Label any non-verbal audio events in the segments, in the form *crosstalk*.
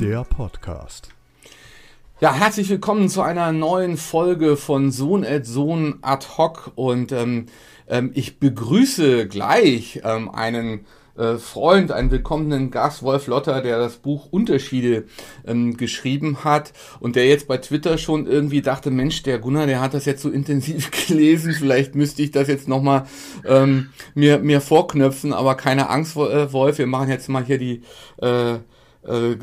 Der Podcast. Ja, herzlich willkommen zu einer neuen Folge von Sohn et Sohn ad hoc und ähm, ähm, ich begrüße gleich ähm, einen äh, Freund, einen willkommenen Gast, Wolf Lotter, der das Buch Unterschiede ähm, geschrieben hat und der jetzt bei Twitter schon irgendwie dachte, Mensch, der Gunnar, der hat das jetzt so intensiv *laughs* gelesen, vielleicht müsste ich das jetzt nochmal ähm, mir, mir vorknöpfen, aber keine Angst, äh, Wolf, wir machen jetzt mal hier die äh, äh,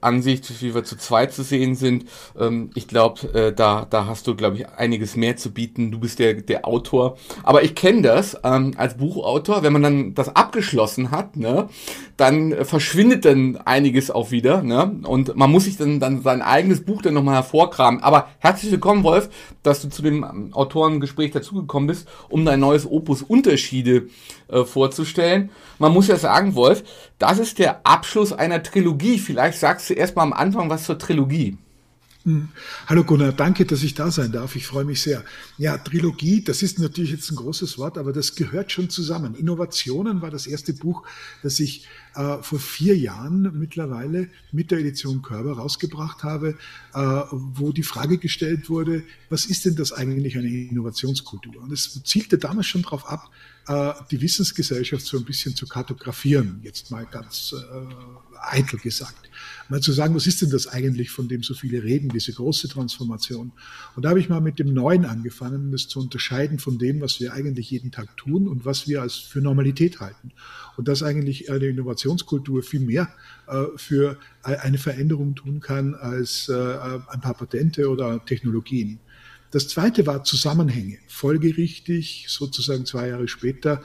Ansicht, wie wir zu zweit zu sehen sind. Ähm, ich glaube, äh, da, da hast du, glaube ich, einiges mehr zu bieten. Du bist der, der Autor. Aber ich kenne das ähm, als Buchautor, wenn man dann das abgeschlossen hat, ne, dann verschwindet dann einiges auch wieder. Ne? Und man muss sich dann, dann sein eigenes Buch dann nochmal hervorkramen. Aber herzlich willkommen, Wolf, dass du zu dem ähm, Autorengespräch dazugekommen bist, um dein neues Opus Unterschiede äh, vorzustellen. Man muss ja sagen, Wolf, das ist der Abschluss einer Trilogie. Vielleicht sagst du erst mal am Anfang was zur Trilogie. Hm. Hallo Gunnar, danke, dass ich da sein darf. Ich freue mich sehr. Ja, Trilogie, das ist natürlich jetzt ein großes Wort, aber das gehört schon zusammen. Innovationen war das erste Buch, das ich äh, vor vier Jahren mittlerweile mit der Edition Körber rausgebracht habe, äh, wo die Frage gestellt wurde, was ist denn das eigentlich eine Innovationskultur? Und es zielte damals schon darauf ab, die Wissensgesellschaft so ein bisschen zu kartografieren, jetzt mal ganz äh, eitel gesagt mal zu sagen, was ist denn das eigentlich, von dem so viele reden, diese große Transformation? Und da habe ich mal mit dem Neuen angefangen, das zu unterscheiden von dem, was wir eigentlich jeden Tag tun und was wir als für Normalität halten. Und dass eigentlich eine Innovationskultur viel mehr äh, für eine Veränderung tun kann als äh, ein paar Patente oder Technologien. Das zweite war Zusammenhänge. Folgerichtig, sozusagen zwei Jahre später,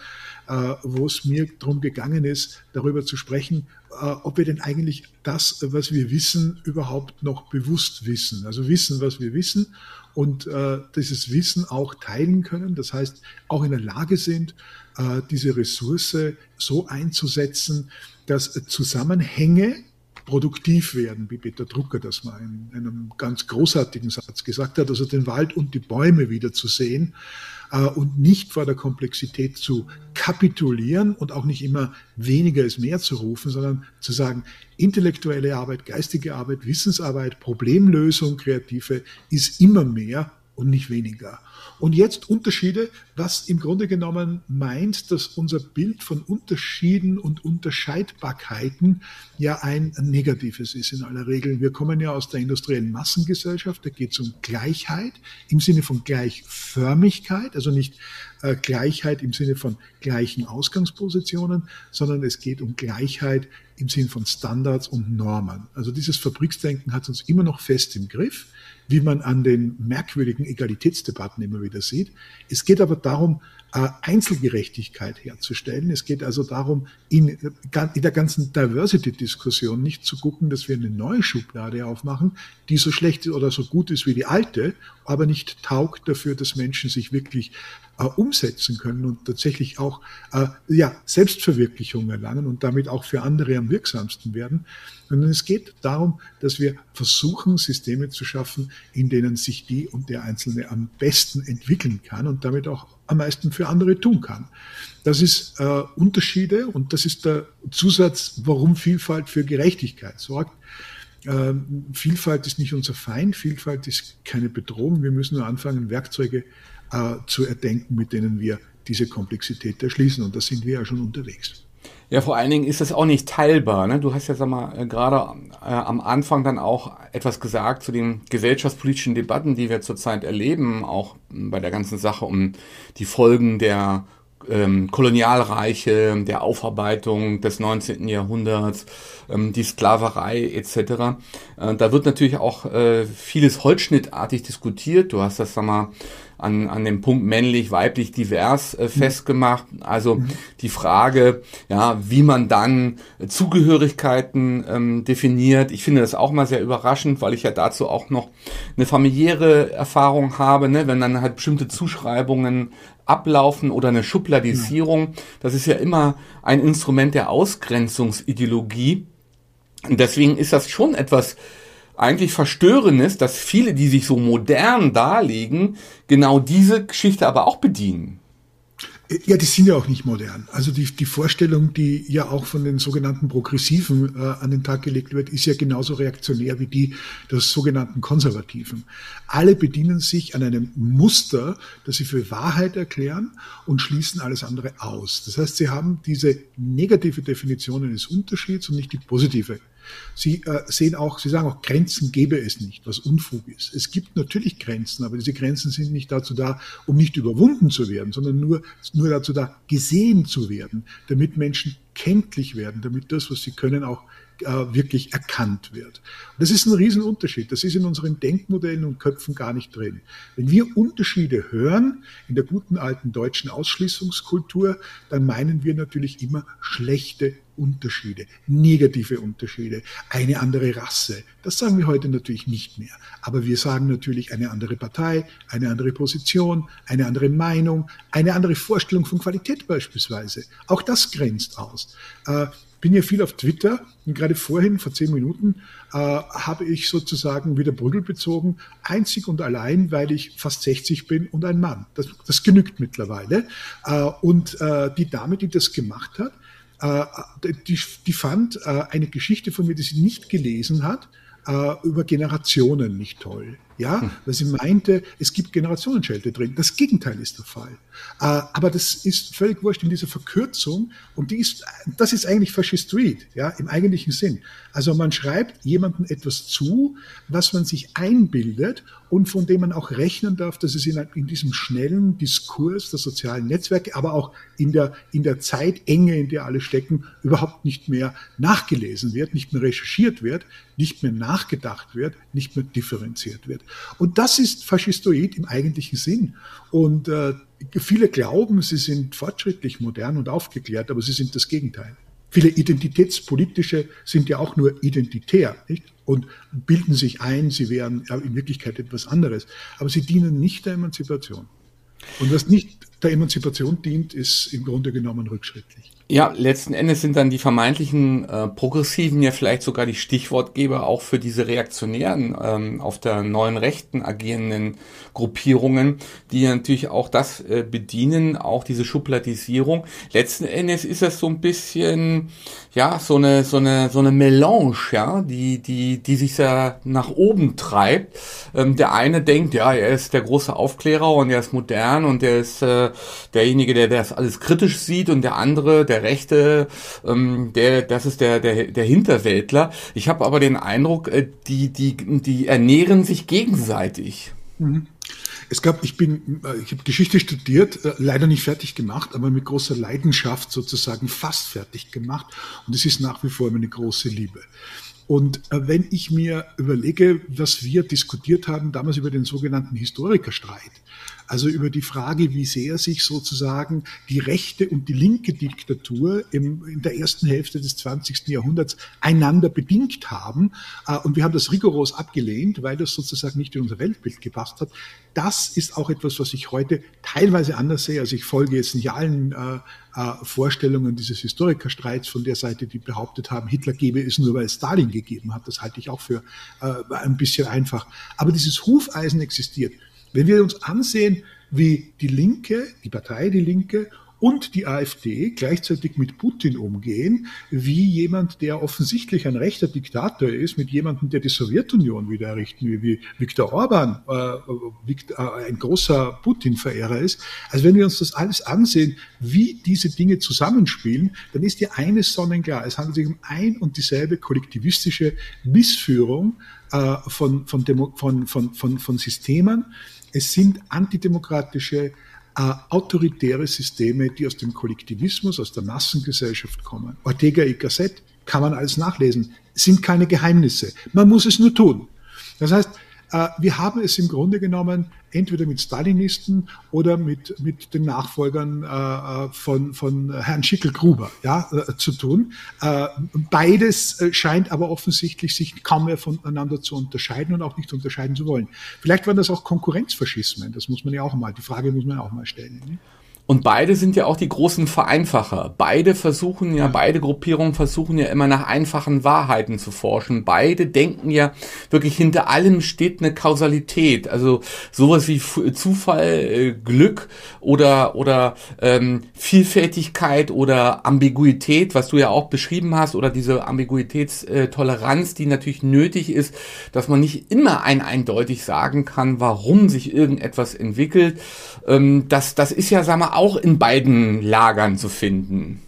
äh, wo es mir darum gegangen ist, darüber zu sprechen, äh, ob wir denn eigentlich das, was wir wissen, überhaupt noch bewusst wissen. Also wissen, was wir wissen und äh, dieses Wissen auch teilen können. Das heißt, auch in der Lage sind, diese Ressource so einzusetzen, dass Zusammenhänge, produktiv werden, wie Peter Drucker das mal in einem ganz großartigen Satz gesagt hat, also den Wald und die Bäume wieder zu sehen äh, und nicht vor der Komplexität zu kapitulieren und auch nicht immer weniger ist mehr zu rufen, sondern zu sagen, intellektuelle Arbeit, geistige Arbeit, Wissensarbeit, Problemlösung, kreative ist immer mehr und nicht weniger. Und jetzt Unterschiede, was im Grunde genommen meint, dass unser Bild von Unterschieden und Unterscheidbarkeiten ja ein negatives ist in aller Regel. Wir kommen ja aus der industriellen Massengesellschaft, da geht es um Gleichheit im Sinne von Gleichförmigkeit, also nicht äh, Gleichheit im Sinne von gleichen Ausgangspositionen, sondern es geht um Gleichheit im Sinne von Standards und Normen. Also dieses Fabriksdenken hat uns immer noch fest im Griff wie man an den merkwürdigen Egalitätsdebatten immer wieder sieht. Es geht aber darum, äh, Einzelgerechtigkeit herzustellen. Es geht also darum, in, der ganzen Diversity-Diskussion nicht zu gucken, dass wir eine neue Schublade aufmachen, die so schlecht oder so gut ist wie die alte, aber nicht taugt dafür, dass Menschen sich wirklich umsetzen können und tatsächlich auch äh, ja, Selbstverwirklichung erlangen und damit auch für andere am wirksamsten werden. Sondern es geht darum, dass wir versuchen, Systeme zu schaffen, in denen sich die und der Einzelne am besten entwickeln kann und damit auch am meisten für andere tun kann. Das ist äh, Unterschiede und das ist der Zusatz, warum Vielfalt für Gerechtigkeit sorgt. Ähm, Vielfalt ist nicht unser Feind, Vielfalt ist keine Bedrohung. Wir müssen nur anfangen, Werkzeuge äh, zu erdenken, mit denen wir diese Komplexität erschließen. Und da sind wir ja schon unterwegs. Ja, vor allen Dingen ist das auch nicht teilbar. Ne? Du hast ja sag mal, äh, gerade äh, am Anfang dann auch etwas gesagt zu den gesellschaftspolitischen Debatten, die wir zurzeit erleben, auch bei der ganzen Sache um die Folgen der ähm, Kolonialreiche, der Aufarbeitung des 19. Jahrhunderts, ähm, die Sklaverei etc. Äh, da wird natürlich auch äh, vieles holzschnittartig diskutiert. Du hast das, sag mal, an, an dem Punkt männlich, weiblich, divers äh, mhm. festgemacht. Also mhm. die Frage, ja, wie man dann Zugehörigkeiten ähm, definiert. Ich finde das auch mal sehr überraschend, weil ich ja dazu auch noch eine familiäre Erfahrung habe, ne? wenn dann halt bestimmte Zuschreibungen ablaufen oder eine Schubladisierung. Das ist ja immer ein Instrument der Ausgrenzungsideologie. Und deswegen ist das schon etwas eigentlich Verstörendes, dass viele, die sich so modern darlegen, genau diese Geschichte aber auch bedienen. Ja, die sind ja auch nicht modern. Also die, die Vorstellung, die ja auch von den sogenannten Progressiven äh, an den Tag gelegt wird, ist ja genauso reaktionär wie die der sogenannten Konservativen. Alle bedienen sich an einem Muster, das sie für Wahrheit erklären und schließen alles andere aus. Das heißt, sie haben diese negative Definition eines Unterschieds und nicht die positive Sie äh, sehen auch, Sie sagen auch, Grenzen gäbe es nicht, was Unfug ist. Es gibt natürlich Grenzen, aber diese Grenzen sind nicht dazu da, um nicht überwunden zu werden, sondern nur, nur dazu da, gesehen zu werden, damit Menschen kenntlich werden, damit das, was sie können, auch wirklich erkannt wird. Und das ist ein Riesenunterschied. Das ist in unseren Denkmodellen und Köpfen gar nicht drin. Wenn wir Unterschiede hören in der guten alten deutschen Ausschließungskultur, dann meinen wir natürlich immer schlechte Unterschiede, negative Unterschiede, eine andere Rasse. Das sagen wir heute natürlich nicht mehr. Aber wir sagen natürlich eine andere Partei, eine andere Position, eine andere Meinung, eine andere Vorstellung von Qualität beispielsweise. Auch das grenzt aus. Bin ja viel auf Twitter und gerade vorhin, vor zehn Minuten, äh, habe ich sozusagen wieder Brügel bezogen, einzig und allein, weil ich fast 60 bin und ein Mann. Das, das genügt mittlerweile. Äh, und äh, die Dame, die das gemacht hat, äh, die, die fand äh, eine Geschichte von mir, die sie nicht gelesen hat, äh, über Generationen nicht toll. Ja, hm. weil sie meinte, es gibt Generationenschelte drin. Das Gegenteil ist der Fall. Äh, aber das ist völlig wurscht in dieser Verkürzung und die ist, das ist eigentlich Faschistoid, ja, im eigentlichen Sinn. Also man schreibt jemandem etwas zu, was man sich einbildet und von dem man auch rechnen darf, dass es in, in diesem schnellen Diskurs der sozialen Netzwerke, aber auch in der, in der Zeitenge, in der alle stecken, überhaupt nicht mehr nachgelesen wird, nicht mehr recherchiert wird, nicht mehr nachgedacht wird, nicht mehr differenziert wird. Und das ist Faschistoid im eigentlichen Sinn. Und äh, viele glauben, sie sind fortschrittlich, modern und aufgeklärt, aber sie sind das Gegenteil. Viele Identitätspolitische sind ja auch nur identitär nicht? und bilden sich ein, sie wären in Wirklichkeit etwas anderes. Aber sie dienen nicht der Emanzipation. Und was nicht der Emanzipation dient, ist im Grunde genommen rückschrittlich. Ja, letzten Endes sind dann die vermeintlichen äh, Progressiven ja vielleicht sogar die Stichwortgeber auch für diese reaktionären, ähm, auf der neuen Rechten agierenden Gruppierungen, die natürlich auch das äh, bedienen, auch diese Schubladisierung. Letzten Endes ist das so ein bisschen, ja, so eine, so eine, so eine Melange, ja, die, die, die sich da nach oben treibt. Ähm, der eine denkt, ja, er ist der große Aufklärer und er ist modern und er ist äh, derjenige, der das alles kritisch sieht und der andere, der Rechte, ähm, der, das ist der, der, der Hinterwäldler. Ich habe aber den Eindruck, äh, die, die, die ernähren sich gegenseitig. Mhm. Es gab, ich bin, äh, ich habe Geschichte studiert, äh, leider nicht fertig gemacht, aber mit großer Leidenschaft sozusagen fast fertig gemacht. Und es ist nach wie vor meine große Liebe. Und äh, wenn ich mir überlege, was wir diskutiert haben damals über den sogenannten Historikerstreit, also über die Frage, wie sehr sich sozusagen die rechte und die linke Diktatur im, in der ersten Hälfte des 20. Jahrhunderts einander bedingt haben. Äh, und wir haben das rigoros abgelehnt, weil das sozusagen nicht in unser Weltbild gepasst hat. Das ist auch etwas, was ich heute teilweise anders sehe. Also ich folge jetzt nicht allen äh, äh, Vorstellungen dieses Historikerstreits von der Seite, die behauptet haben, Hitler gebe es nur, weil es Stalin gegeben hat. Das halte ich auch für äh, ein bisschen einfach. Aber dieses Hufeisen existiert. Wenn wir uns ansehen, wie die Linke, die Partei Die Linke und die AfD gleichzeitig mit Putin umgehen, wie jemand, der offensichtlich ein rechter Diktator ist, mit jemandem, der die Sowjetunion wieder errichten will, wie Viktor Orban, äh, äh, ein großer Putin-Verehrer ist. Also wenn wir uns das alles ansehen, wie diese Dinge zusammenspielen, dann ist dir eines sonnenklar. Es handelt sich um ein und dieselbe kollektivistische Missführung äh, von, von, Demo, von, von, von, von Systemen, es sind antidemokratische, äh, autoritäre Systeme, die aus dem Kollektivismus, aus der Massengesellschaft kommen. Ortega y Gasset kann man alles nachlesen, sind keine Geheimnisse. Man muss es nur tun. Das heißt, wir haben es im Grunde genommen entweder mit Stalinisten oder mit, mit den Nachfolgern äh, von, von Herrn Schickel-Gruber ja, äh, zu tun. Beides scheint aber offensichtlich sich kaum mehr voneinander zu unterscheiden und auch nicht unterscheiden zu wollen. Vielleicht waren das auch Konkurrenzfaschismen, das muss man ja auch mal, die Frage muss man ja auch mal stellen. Ne? Und beide sind ja auch die großen Vereinfacher. Beide versuchen ja, beide Gruppierungen versuchen ja immer nach einfachen Wahrheiten zu forschen. Beide denken ja wirklich hinter allem steht eine Kausalität. Also sowas wie Zufall, äh, Glück oder, oder ähm, Vielfältigkeit oder Ambiguität, was du ja auch beschrieben hast, oder diese Ambiguitätstoleranz, die natürlich nötig ist, dass man nicht immer ein eindeutig sagen kann, warum sich irgendetwas entwickelt. Ähm, das, das ist ja, sagen wir, auch in beiden Lagern zu finden.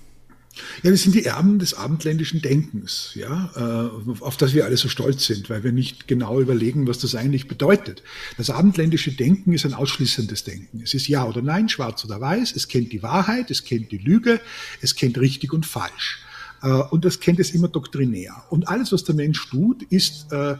Ja, wir sind die Erben des abendländischen Denkens, ja, äh, auf das wir alle so stolz sind, weil wir nicht genau überlegen, was das eigentlich bedeutet. Das abendländische Denken ist ein ausschließendes Denken. Es ist Ja oder Nein, Schwarz oder Weiß. Es kennt die Wahrheit, es kennt die Lüge, es kennt richtig und falsch. Äh, und das kennt es immer doktrinär. Und alles, was der Mensch tut, ist äh,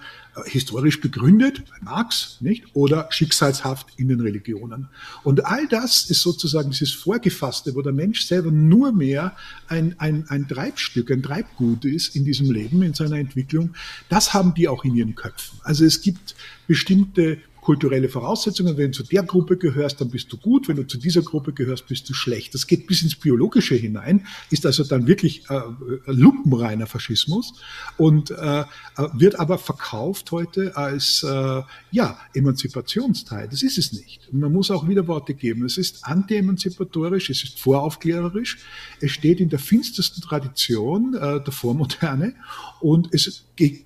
historisch begründet, bei Marx, nicht? Oder schicksalshaft in den Religionen. Und all das ist sozusagen dieses Vorgefasste, wo der Mensch selber nur mehr ein, ein, ein Treibstück, ein Treibgut ist in diesem Leben, in seiner Entwicklung. Das haben die auch in ihren Köpfen. Also es gibt bestimmte kulturelle Voraussetzungen. Wenn du zu der Gruppe gehörst, dann bist du gut. Wenn du zu dieser Gruppe gehörst, bist du schlecht. Das geht bis ins Biologische hinein, ist also dann wirklich äh, lupenreiner Faschismus und äh, äh, wird aber verkauft heute als äh, ja Emanzipationsteil. Das ist es nicht. Man muss auch wieder Worte geben. Es ist anti-emanzipatorisch, es ist voraufklärerisch, es steht in der finstersten Tradition äh, der Vormoderne und es, äh,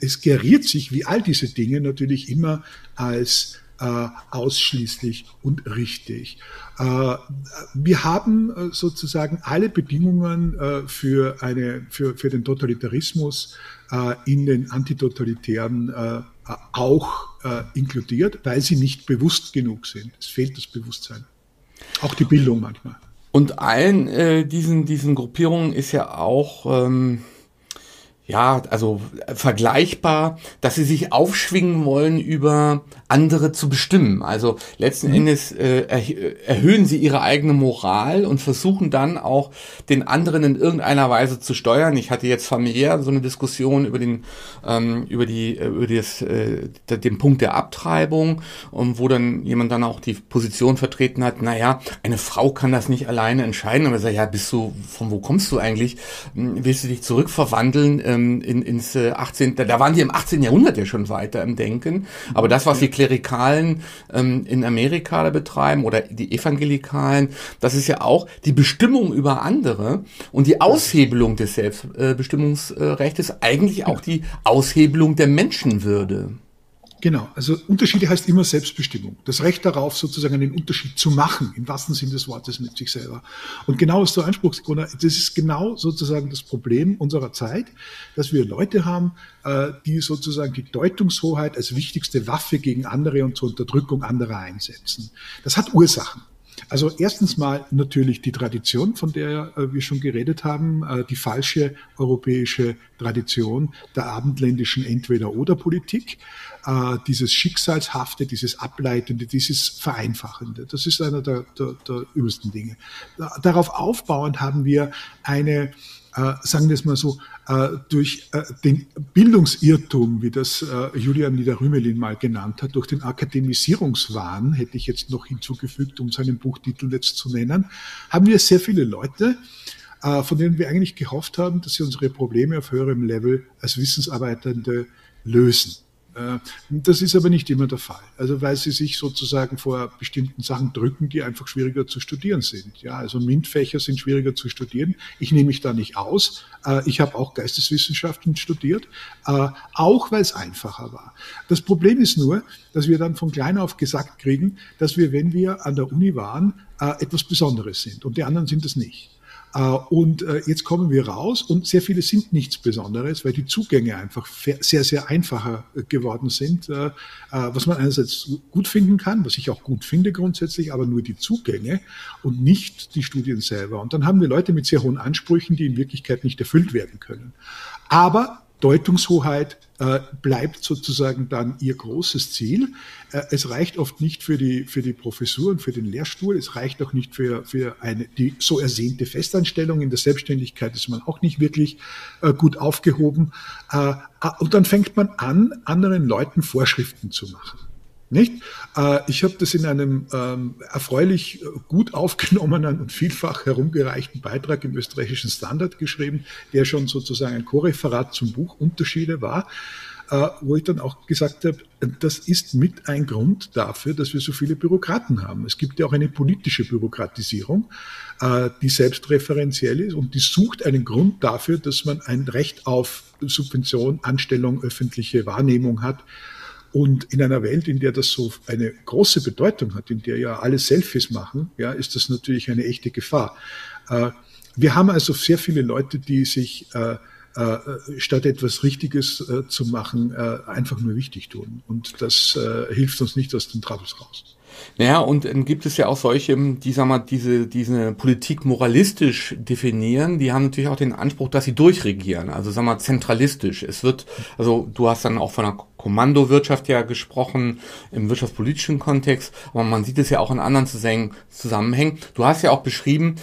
es geriert sich wie all diese Dinge natürlich immer als äh, ausschließlich und richtig. Äh, wir haben äh, sozusagen alle Bedingungen äh, für, eine, für, für den Totalitarismus äh, in den antitotalitären äh, auch inkludiert, weil sie nicht bewusst genug sind. Es fehlt das Bewusstsein. Auch die Bildung manchmal. Und allen diesen, diesen Gruppierungen ist ja auch ähm ja, also vergleichbar, dass sie sich aufschwingen wollen, über andere zu bestimmen. Also letzten mhm. Endes äh, erhöhen sie ihre eigene Moral und versuchen dann auch den anderen in irgendeiner Weise zu steuern. Ich hatte jetzt familiär so eine Diskussion über den ähm, über die äh, über das, äh, den Punkt der Abtreibung und wo dann jemand dann auch die Position vertreten hat. Naja, eine Frau kann das nicht alleine entscheiden. Und er sagt, ja, bist du von wo kommst du eigentlich? Hm, willst du dich zurückverwandeln? Ähm, in, ins äh, 18. Da waren die im 18. Jahrhundert ja schon weiter im Denken. Aber das, was die Klerikalen ähm, in Amerika da betreiben oder die Evangelikalen, das ist ja auch die Bestimmung über andere und die Aushebelung des Selbstbestimmungsrechts, eigentlich auch die Aushebelung der Menschenwürde. Genau, also Unterschiede heißt immer Selbstbestimmung. Das Recht darauf, sozusagen einen Unterschied zu machen, im wahrsten Sinn des Wortes mit sich selber. Und genau was du ansprichst, Gunnar, das ist genau sozusagen das Problem unserer Zeit, dass wir Leute haben, äh, die sozusagen die Deutungshoheit als wichtigste Waffe gegen andere und zur Unterdrückung anderer einsetzen. Das hat Ursachen. Also erstens mal natürlich die Tradition, von der äh, wir schon geredet haben, äh, die falsche europäische Tradition der abendländischen Entweder-oder-Politik, äh, dieses Schicksalshafte, dieses Ableitende, dieses Vereinfachende. Das ist einer der, der, der übelsten Dinge. Darauf aufbauend haben wir eine äh, sagen wir es mal so, äh, durch äh, den Bildungsirrtum, wie das äh, Julian Niederrümelin mal genannt hat, durch den Akademisierungswahn, hätte ich jetzt noch hinzugefügt, um seinen Buchtitel jetzt zu nennen, haben wir sehr viele Leute, äh, von denen wir eigentlich gehofft haben, dass sie unsere Probleme auf höherem Level als Wissensarbeitende lösen. Äh, das ist aber nicht immer der Fall. Also weil sie sich sozusagen vor bestimmten Sachen drücken, die einfach schwieriger zu studieren sind. Ja, also MINT-Fächer sind schwieriger zu studieren. Ich nehme mich da nicht aus. Äh, ich habe auch Geisteswissenschaften studiert, äh, auch weil es einfacher war. Das Problem ist nur, dass wir dann von klein auf gesagt kriegen, dass wir, wenn wir an der Uni waren, etwas Besonderes sind und die anderen sind es nicht. Äh, und äh, jetzt kommen wir raus und sehr viele sind nichts Besonderes, weil die Zugänge einfach sehr, sehr einfacher äh, geworden sind, was man einerseits gut finden kann, was ich auch gut finde grundsätzlich, aber nur die Zugänge und nicht die Studien selber. Und dann haben wir Leute mit sehr hohen Ansprüchen, die in Wirklichkeit nicht erfüllt werden können. Aber Deutungshoheit bleibt sozusagen dann ihr großes Ziel. Äh, es reicht oft nicht für die, für die Professur und für den Lehrstuhl. Es reicht auch nicht für, für eine, die so ersehnte Festanstellung. In der Selbstständigkeit ist man auch nicht wirklich äh, gut aufgehoben. Äh, und dann fängt man an, anderen Leuten Vorschriften zu machen. Nicht? Äh, ich habe das in einem ähm, erfreulich äh, gut aufgenommenen und vielfach herumgereichten Beitrag im österreichischen Standard geschrieben, der schon sozusagen ein Korreferat zum Buch Unterschiede war, äh, wo ich dann auch gesagt habe, das ist mit ein Grund dafür, dass wir so viele Bürokraten haben. Es gibt ja auch eine politische Bürokratisierung, die selbstreferenziell ist und die sucht einen Grund dafür, dass man ein Recht auf Subvention, Anstellung, öffentliche Wahrnehmung hat und in einer Welt, in der das so eine große Bedeutung hat, in der ja alle Selfies machen, ja, ist das natürlich eine echte Gefahr. Äh, wir haben also sehr viele Leute, die sich äh, äh, statt etwas Richtiges zu machen, einfach nur wichtig tun. Und das hilft uns nicht aus den Troubles raus. Naja, und dann gibt es ja auch solche, die, sag mal, diese, diese Politik moralistisch definieren, die haben natürlich auch den Anspruch, dass sie durchregieren, also sag mal, zentralistisch. Es wird, also du hast dann auch von einer Kommandowirtschaft ja gesprochen im wirtschaftspolitischen Kontext, aber man sieht es ja auch in anderen Zusammenhängen. Du hast ja auch beschrieben,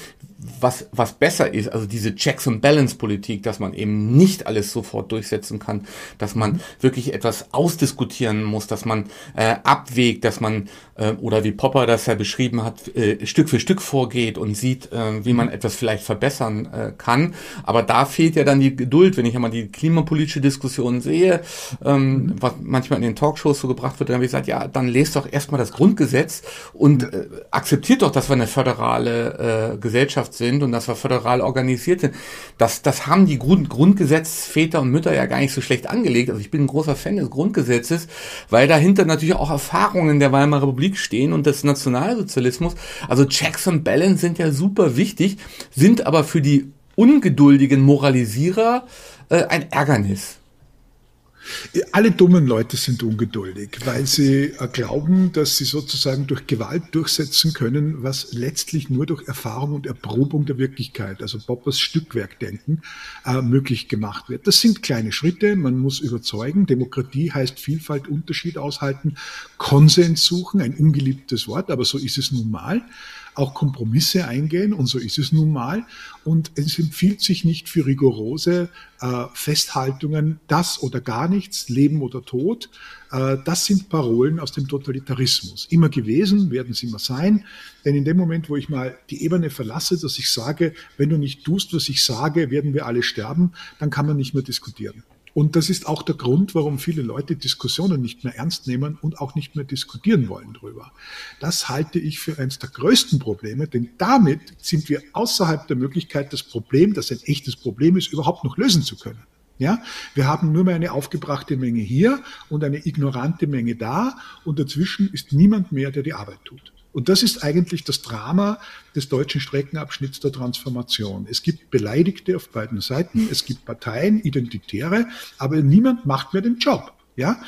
was, was besser ist, also diese Checks and Balance Politik, dass man eben nicht alles sofort durchsetzen kann, dass man mhm. wirklich etwas ausdiskutieren muss, dass man äh, abwägt, dass man, äh, oder wie Popper das ja beschrieben hat, äh, Stück für Stück vorgeht und sieht, äh, wie man mhm. etwas vielleicht verbessern äh, kann. Aber da fehlt ja dann die Geduld, wenn ich einmal die klimapolitische Diskussion sehe, ähm, mhm. was manchmal in den Talkshows so gebracht wird, dann habe ich gesagt, ja, dann lest doch erstmal das Grundgesetz und äh, akzeptiert doch, dass wir eine föderale äh, Gesellschaft sind und dass wir föderal organisiert sind. Das, das haben die Grund, Grundgesetzväter und Mütter ja gar nicht so schlecht angelegt. Also ich bin ein großer Fan des Grundgesetzes, weil dahinter natürlich auch Erfahrungen der Weimarer Republik stehen und des Nationalsozialismus. Also Checks and Balance sind ja super wichtig, sind aber für die ungeduldigen Moralisierer äh, ein Ärgernis. Alle dummen Leute sind ungeduldig, weil sie äh, glauben, dass sie sozusagen durch Gewalt durchsetzen können, was letztlich nur durch Erfahrung und Erprobung der Wirklichkeit, also Poppers Stückwerkdenken, äh, möglich gemacht wird. Das sind kleine Schritte, man muss überzeugen. Demokratie heißt Vielfalt, Unterschied aushalten, Konsens suchen, ein ungeliebtes Wort, aber so ist es nun mal auch Kompromisse eingehen und so ist es nun mal. Und es empfiehlt sich nicht für rigorose äh, Festhaltungen, das oder gar nichts, Leben oder Tod. Äh, das sind Parolen aus dem Totalitarismus. Immer gewesen, werden sie immer sein. Denn in dem Moment, wo ich mal die Ebene verlasse, dass ich sage, wenn du nicht tust, was ich sage, werden wir alle sterben, dann kann man nicht mehr diskutieren. Und das ist auch der Grund, warum viele Leute Diskussionen nicht mehr ernst nehmen und auch nicht mehr diskutieren wollen drüber. Das halte ich für eines der größten Probleme, denn damit sind wir außerhalb der Möglichkeit, das Problem, das ein echtes Problem ist, überhaupt noch lösen zu können. Ja, wir haben nur mehr eine aufgebrachte Menge hier und eine ignorante Menge da und dazwischen ist niemand mehr, der die Arbeit tut. Und das ist eigentlich das Drama des deutschen Streckenabschnitts der Transformation. Es gibt Beleidigte auf beiden Seiten, es gibt Parteien, Identitäre, aber niemand macht mehr den Job. Ja,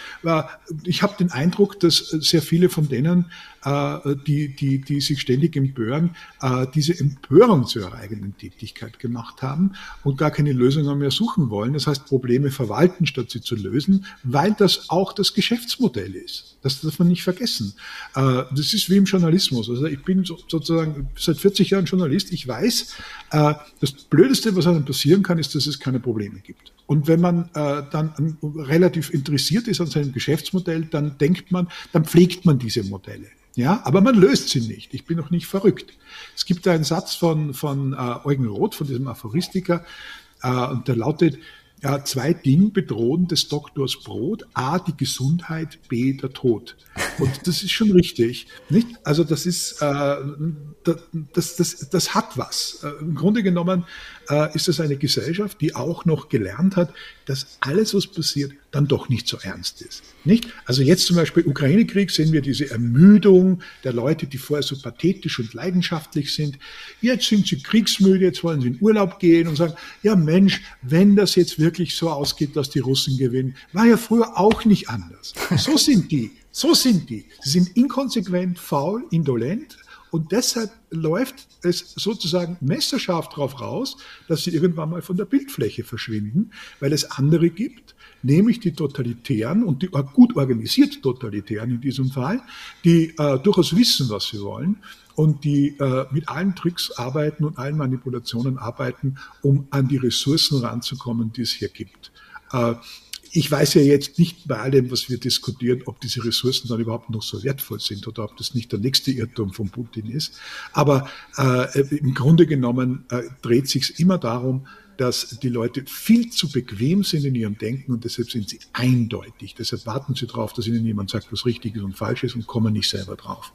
ich habe den Eindruck, dass sehr viele von denen, äh, die, die, die sich ständig empören, äh, diese Empörung zu ihrer eigenen Tätigkeit gemacht haben und gar keine Lösungen mehr suchen wollen. Das heißt, Probleme verwalten, statt sie zu lösen, weil das auch das Geschäftsmodell ist. Das darf man nicht vergessen. Äh, das ist wie im Journalismus. Also ich bin sozusagen seit 40 Jahren Journalist. Ich weiß, das Blödeste, was einem passieren kann, ist, dass es keine Probleme gibt. Und wenn man äh, dann relativ interessiert ist an seinem Geschäftsmodell, dann denkt man, dann pflegt man diese Modelle. Ja, aber man löst sie nicht. Ich bin noch nicht verrückt. Es gibt da einen Satz von, von äh, Eugen Roth, von diesem Aphoristiker, äh, und der lautet, ja, zwei Dinge bedrohen des Doktors Brot. A, die Gesundheit, B, der Tod. Und das ist schon richtig. Nicht? Also das ist, äh, das, das, das hat was. Äh, Im Grunde genommen äh, ist es eine Gesellschaft, die auch noch gelernt hat, dass alles, was passiert, dann doch nicht so ernst ist. Nicht? Also jetzt zum Beispiel Ukraine-Krieg sehen wir diese Ermüdung der Leute, die vorher so pathetisch und leidenschaftlich sind. Jetzt sind sie kriegsmüde, jetzt wollen sie in Urlaub gehen und sagen, ja Mensch, wenn das jetzt wirklich so ausgeht, dass die Russen gewinnen, war ja früher auch nicht anders. So sind die. So sind die. Sie sind inkonsequent, faul, indolent, und deshalb läuft es sozusagen messerscharf darauf raus, dass sie irgendwann mal von der Bildfläche verschwinden, weil es andere gibt, nämlich die Totalitären und die gut organisiert Totalitären in diesem Fall, die äh, durchaus wissen, was sie wollen und die äh, mit allen Tricks arbeiten und allen Manipulationen arbeiten, um an die Ressourcen ranzukommen, die es hier gibt. Äh, ich weiß ja jetzt nicht bei allem, was wir diskutieren, ob diese Ressourcen dann überhaupt noch so wertvoll sind oder ob das nicht der nächste Irrtum von Putin ist. Aber äh, im Grunde genommen äh, dreht sich immer darum, dass die Leute viel zu bequem sind in ihrem Denken und deshalb sind sie eindeutig. Deshalb warten sie darauf, dass ihnen jemand sagt, was richtig ist und falsch ist und kommen nicht selber drauf.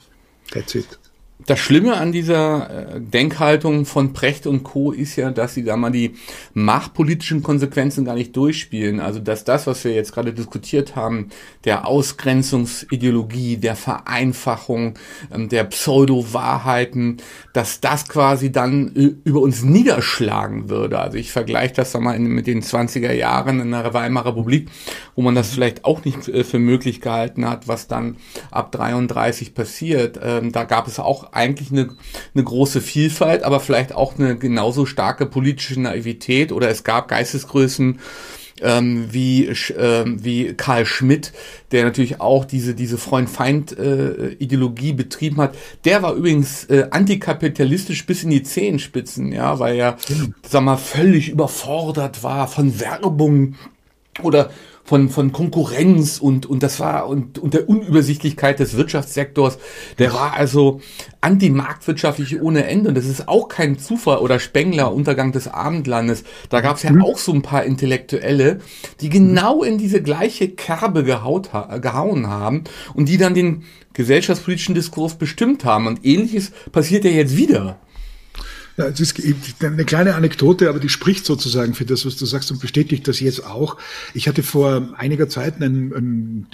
That's it das Schlimme an dieser äh, Denkhaltung von Precht und Co. ist ja, dass sie da mal die machtpolitischen Konsequenzen gar nicht durchspielen. Also dass das, was wir jetzt gerade diskutiert haben, der Ausgrenzungsideologie, der Vereinfachung, ähm, der Pseudo-Wahrheiten, dass das quasi dann über uns niederschlagen würde. Also ich vergleiche das da mal mit den 20er Jahren in der Weimarer Republik, wo man das vielleicht auch nicht äh, für möglich gehalten hat, was dann ab 33 passiert. Ähm, da gab es auch eigentlich eine, eine große Vielfalt, aber vielleicht auch eine genauso starke politische Naivität oder es gab Geistesgrößen, ähm, wie, äh, wie Karl Schmidt, der natürlich auch diese, diese Freund-Feind-Ideologie äh, betrieben hat. Der war übrigens äh, antikapitalistisch bis in die Zehenspitzen, ja, weil er, genau. sag mal, völlig überfordert war von Werbung oder von, von Konkurrenz und, und das war und, und der Unübersichtlichkeit des Wirtschaftssektors. Der war also antimarktwirtschaftlich ohne Ende. Und das ist auch kein Zufall oder Spengler, Untergang des Abendlandes. Da gab es ja mhm. auch so ein paar Intellektuelle, die genau in diese gleiche Kerbe gehaut, gehauen haben und die dann den gesellschaftspolitischen Diskurs bestimmt haben. Und ähnliches passiert ja jetzt wieder. Ja, es ist eine kleine Anekdote, aber die spricht sozusagen für das, was du sagst und bestätigt das jetzt auch. Ich hatte vor einiger Zeit eine, eine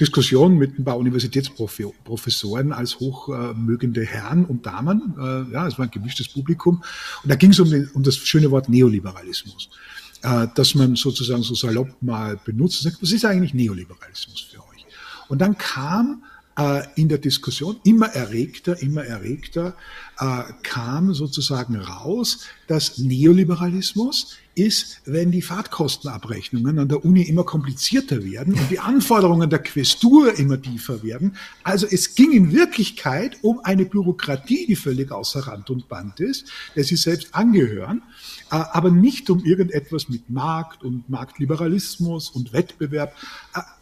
Diskussion mit ein paar Universitätsprofessoren als hochmögende Herren und Damen. Äh, ja, es war ein gemischtes Publikum. Und da ging es um, um das schöne Wort Neoliberalismus äh, dass man sozusagen so salopp mal benutzt und sagt, was ist eigentlich Neoliberalismus für euch? Und dann kam in der Diskussion immer erregter, immer erregter, äh, kam sozusagen raus, dass Neoliberalismus ist, wenn die Fahrtkostenabrechnungen an der Uni immer komplizierter werden und die Anforderungen der Questur immer tiefer werden. Also es ging in Wirklichkeit um eine Bürokratie, die völlig außer Rand und Band ist, der sie selbst angehören, äh, aber nicht um irgendetwas mit Markt und Marktliberalismus und Wettbewerb.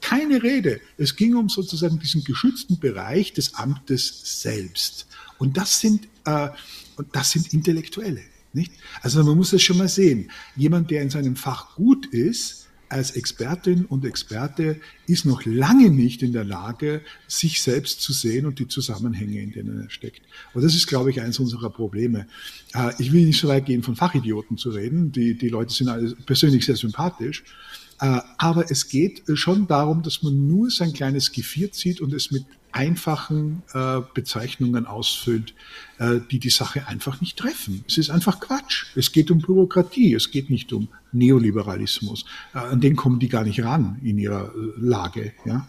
Keine Rede. Es ging um sozusagen diesen geschützten Bereich des Amtes selbst. Und das sind, äh, und das sind Intellektuelle. Nicht? Also man muss das schon mal sehen. Jemand, der in seinem Fach gut ist, als Expertin und Experte ist noch lange nicht in der Lage, sich selbst zu sehen und die Zusammenhänge, in denen er steckt. Und das ist, glaube ich, eines unserer Probleme. Äh, ich will nicht so weit gehen, von Fachidioten zu reden. Die, die Leute sind alle persönlich sehr sympathisch. Äh, aber es geht schon darum, dass man nur sein kleines Gevier zieht und es mit einfachen äh, Bezeichnungen ausfüllt, äh, die die Sache einfach nicht treffen. Es ist einfach Quatsch. Es geht um Bürokratie, es geht nicht um Neoliberalismus. Äh, an den kommen die gar nicht ran in ihrer äh, Lage. Ja?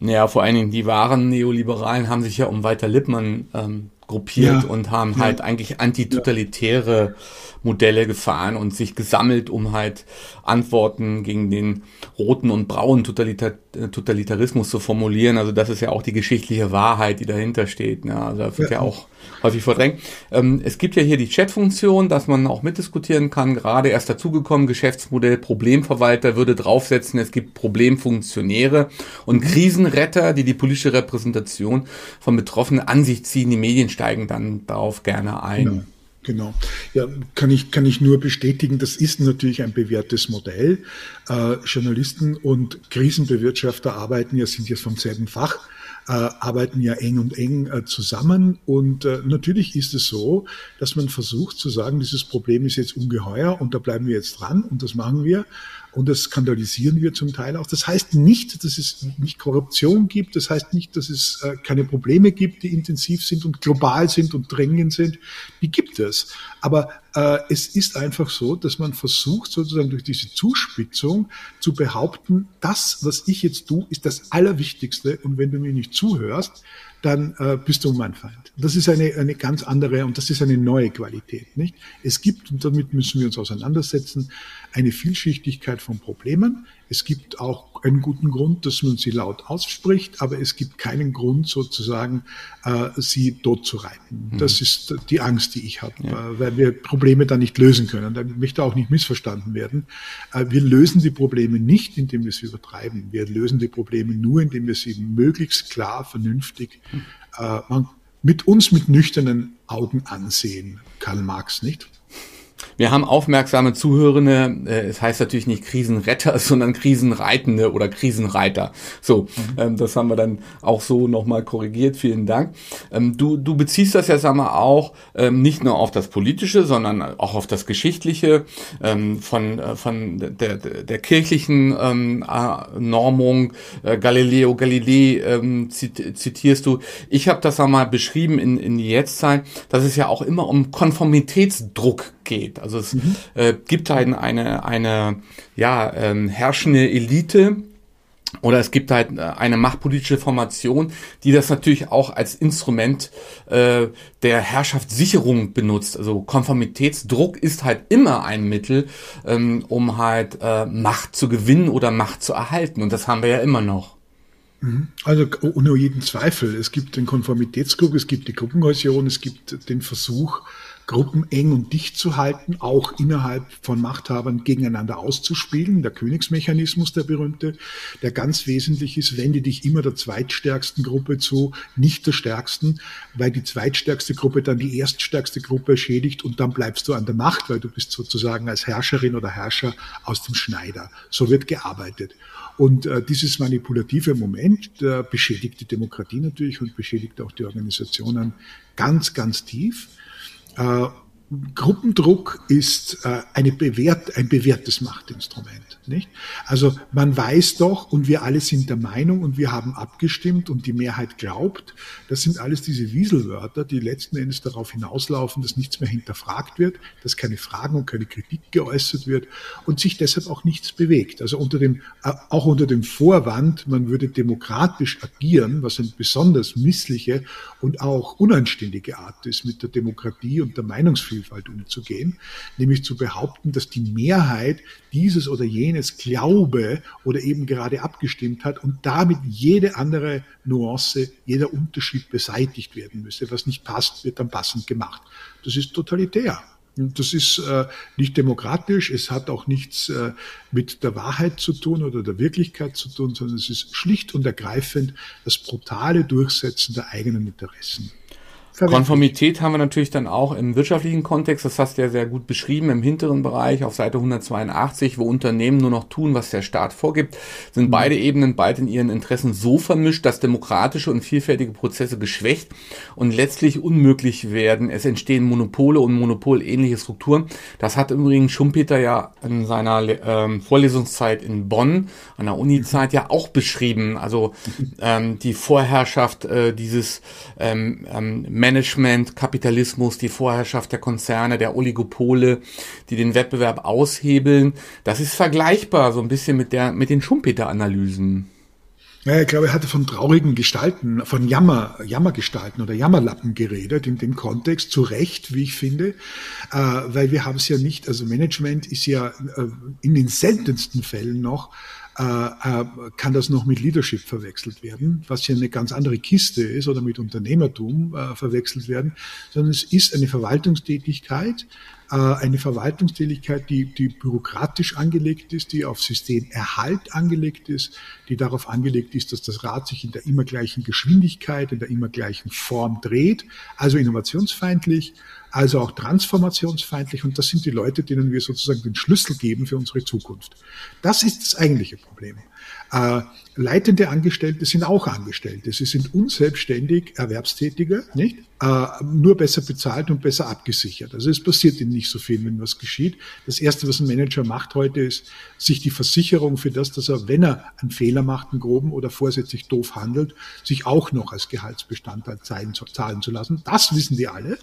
Ja, vor allen Dingen die wahren Neoliberalen haben sich ja um Walter Lippmann ähm, gruppiert ja, und haben ja. halt eigentlich antitotalitäre Modelle gefahren und sich gesammelt, um halt Antworten gegen den roten und braunen Totalita Totalitarismus zu formulieren. Also das ist ja auch die geschichtliche Wahrheit, die dahinter steht. Ne? Also da wird ja. ja auch häufig verdrängt. Ähm, es gibt ja hier die Chat-Funktion, dass man auch mitdiskutieren kann. Gerade erst dazugekommen, Geschäftsmodell Problemverwalter würde draufsetzen, es gibt Problemfunktionäre und mhm. Krisenretter, die die politische Repräsentation von Betroffenen an sich ziehen. Die Medien steigen dann darauf gerne ein. Genau. Genau. Ja, kann ich, kann ich nur bestätigen, das ist natürlich ein bewährtes Modell. Äh, Journalisten und Krisenbewirtschafter arbeiten ja, sind jetzt vom selben Fach, äh, arbeiten ja eng und eng äh, zusammen. Und äh, natürlich ist es so, dass man versucht zu sagen, dieses Problem ist jetzt ungeheuer und da bleiben wir jetzt dran und das machen wir. Und das skandalisieren wir zum Teil auch. Das heißt nicht, dass es nicht Korruption gibt. Das heißt nicht, dass es äh, keine Probleme gibt, die intensiv sind und global sind und drängend sind. Die gibt es. Aber äh, es ist einfach so, dass man versucht, sozusagen durch diese Zuspitzung zu behaupten, das, was ich jetzt tue, ist das Allerwichtigste. Und wenn du mir nicht zuhörst, dann äh, bist du mein Feind. Das ist eine, eine ganz andere und das ist eine neue Qualität. Nicht? Es gibt, und damit müssen wir uns auseinandersetzen, eine Vielschichtigkeit von Problemen. Es gibt auch einen guten Grund, dass man sie laut ausspricht, aber es gibt keinen Grund sozusagen, äh, sie tot zu reiten. Mhm. Das ist die Angst, die ich habe, ja. weil wir Probleme da nicht lösen können. Da möchte auch nicht missverstanden werden. Äh, wir lösen die Probleme nicht, indem wir sie übertreiben. Wir lösen die Probleme nur, indem wir sie möglichst klar, vernünftig, mhm. äh, mit uns mit nüchternen Augen ansehen. Karl Marx, nicht? Wir haben aufmerksame Zuhörende, äh, es heißt natürlich nicht Krisenretter, *laughs* sondern Krisenreitende oder Krisenreiter. So, mhm. ähm, das haben wir dann auch so nochmal korrigiert. Vielen Dank. Ähm, du, du beziehst das ja, sag mal, auch ähm, nicht nur auf das Politische, sondern auch auf das Geschichtliche ähm, von, äh, von der, der kirchlichen ähm, äh, Normung. Äh, Galileo Galilei zit zitierst du. Ich habe das einmal beschrieben in, in die Jetztzeit, dass es ja auch immer um Konformitätsdruck geht. Also es mhm. äh, gibt halt eine, eine ja, ähm, herrschende Elite, oder es gibt halt äh, eine machtpolitische Formation, die das natürlich auch als Instrument äh, der Herrschaftssicherung benutzt. Also Konformitätsdruck ist halt immer ein Mittel, ähm, um halt äh, Macht zu gewinnen oder Macht zu erhalten. Und das haben wir ja immer noch. Mhm. Also ohne jeden Zweifel. Es gibt den Konformitätsdruck, es gibt die Gruppenhäusion, es gibt den Versuch, Gruppen eng und dicht zu halten, auch innerhalb von Machthabern gegeneinander auszuspielen. Der Königsmechanismus, der berühmte, der ganz wesentlich ist, wende dich immer der zweitstärksten Gruppe zu, nicht der stärksten, weil die zweitstärkste Gruppe dann die erststärkste Gruppe schädigt und dann bleibst du an der Macht, weil du bist sozusagen als Herrscherin oder Herrscher aus dem Schneider. So wird gearbeitet. Und äh, dieses manipulative Moment der beschädigt die Demokratie natürlich und beschädigt auch die Organisationen ganz, ganz tief. Äh, Gruppendruck ist äh, eine bewährt, ein bewährtes Machtinstrument. Nicht? Also man weiß doch und wir alle sind der Meinung und wir haben abgestimmt und die Mehrheit glaubt, das sind alles diese Wieselwörter, die letzten Endes darauf hinauslaufen, dass nichts mehr hinterfragt wird, dass keine Fragen und keine Kritik geäußert wird und sich deshalb auch nichts bewegt. Also unter dem, äh, auch unter dem Vorwand, man würde demokratisch agieren, was eine besonders missliche und auch unanständige Art ist, mit der Demokratie und der Meinungsvielfalt umzugehen, nämlich zu behaupten, dass die Mehrheit dieses oder jenes glaube oder eben gerade abgestimmt hat und damit jede andere Nuance, jeder Unterschied beseitigt werden müsse. Was nicht passt, wird dann passend gemacht. Das ist totalitär. Das ist äh, nicht demokratisch, es hat auch nichts äh, mit der Wahrheit zu tun oder der Wirklichkeit zu tun, sondern es ist schlicht und ergreifend das brutale Durchsetzen der eigenen Interessen. Konformität haben wir natürlich dann auch im wirtschaftlichen Kontext, das hast du ja sehr gut beschrieben, im hinteren Bereich auf Seite 182, wo Unternehmen nur noch tun, was der Staat vorgibt, sind mhm. beide Ebenen bald in ihren Interessen so vermischt, dass demokratische und vielfältige Prozesse geschwächt und letztlich unmöglich werden. Es entstehen Monopole und monopolähnliche Strukturen. Das hat übrigens Schumpeter ja in seiner ähm, Vorlesungszeit in Bonn, an der Uni-Zeit, ja auch beschrieben. Also *laughs* ähm, die Vorherrschaft äh, dieses ähm, ähm, Management, Kapitalismus, die Vorherrschaft der Konzerne, der Oligopole, die den Wettbewerb aushebeln. Das ist vergleichbar so ein bisschen mit der, mit den Schumpeter-Analysen. Ja, ich glaube, er hatte von traurigen Gestalten, von Jammer, Jammergestalten oder Jammerlappen geredet, in dem Kontext, zu Recht, wie ich finde, äh, weil wir haben es ja nicht, also Management ist ja äh, in den seltensten Fällen noch kann das noch mit Leadership verwechselt werden, was ja eine ganz andere Kiste ist oder mit Unternehmertum äh, verwechselt werden, sondern es ist eine Verwaltungstätigkeit, äh, eine Verwaltungstätigkeit, die, die bürokratisch angelegt ist, die auf Systemerhalt angelegt ist, die darauf angelegt ist, dass das Rad sich in der immer gleichen Geschwindigkeit, in der immer gleichen Form dreht, also innovationsfeindlich, also auch transformationsfeindlich. Und das sind die Leute, denen wir sozusagen den Schlüssel geben für unsere Zukunft. Das ist das eigentliche Problem. Äh, leitende Angestellte sind auch Angestellte. Sie sind unselbstständig Erwerbstätige, nicht? Äh, nur besser bezahlt und besser abgesichert. Also es passiert ihnen nicht so viel, wenn was geschieht. Das Erste, was ein Manager macht heute, ist, sich die Versicherung für das, dass er, wenn er einen Fehler macht, einen groben oder vorsätzlich doof handelt, sich auch noch als Gehaltsbestandteil zahlen, zahlen zu lassen. Das wissen die alle.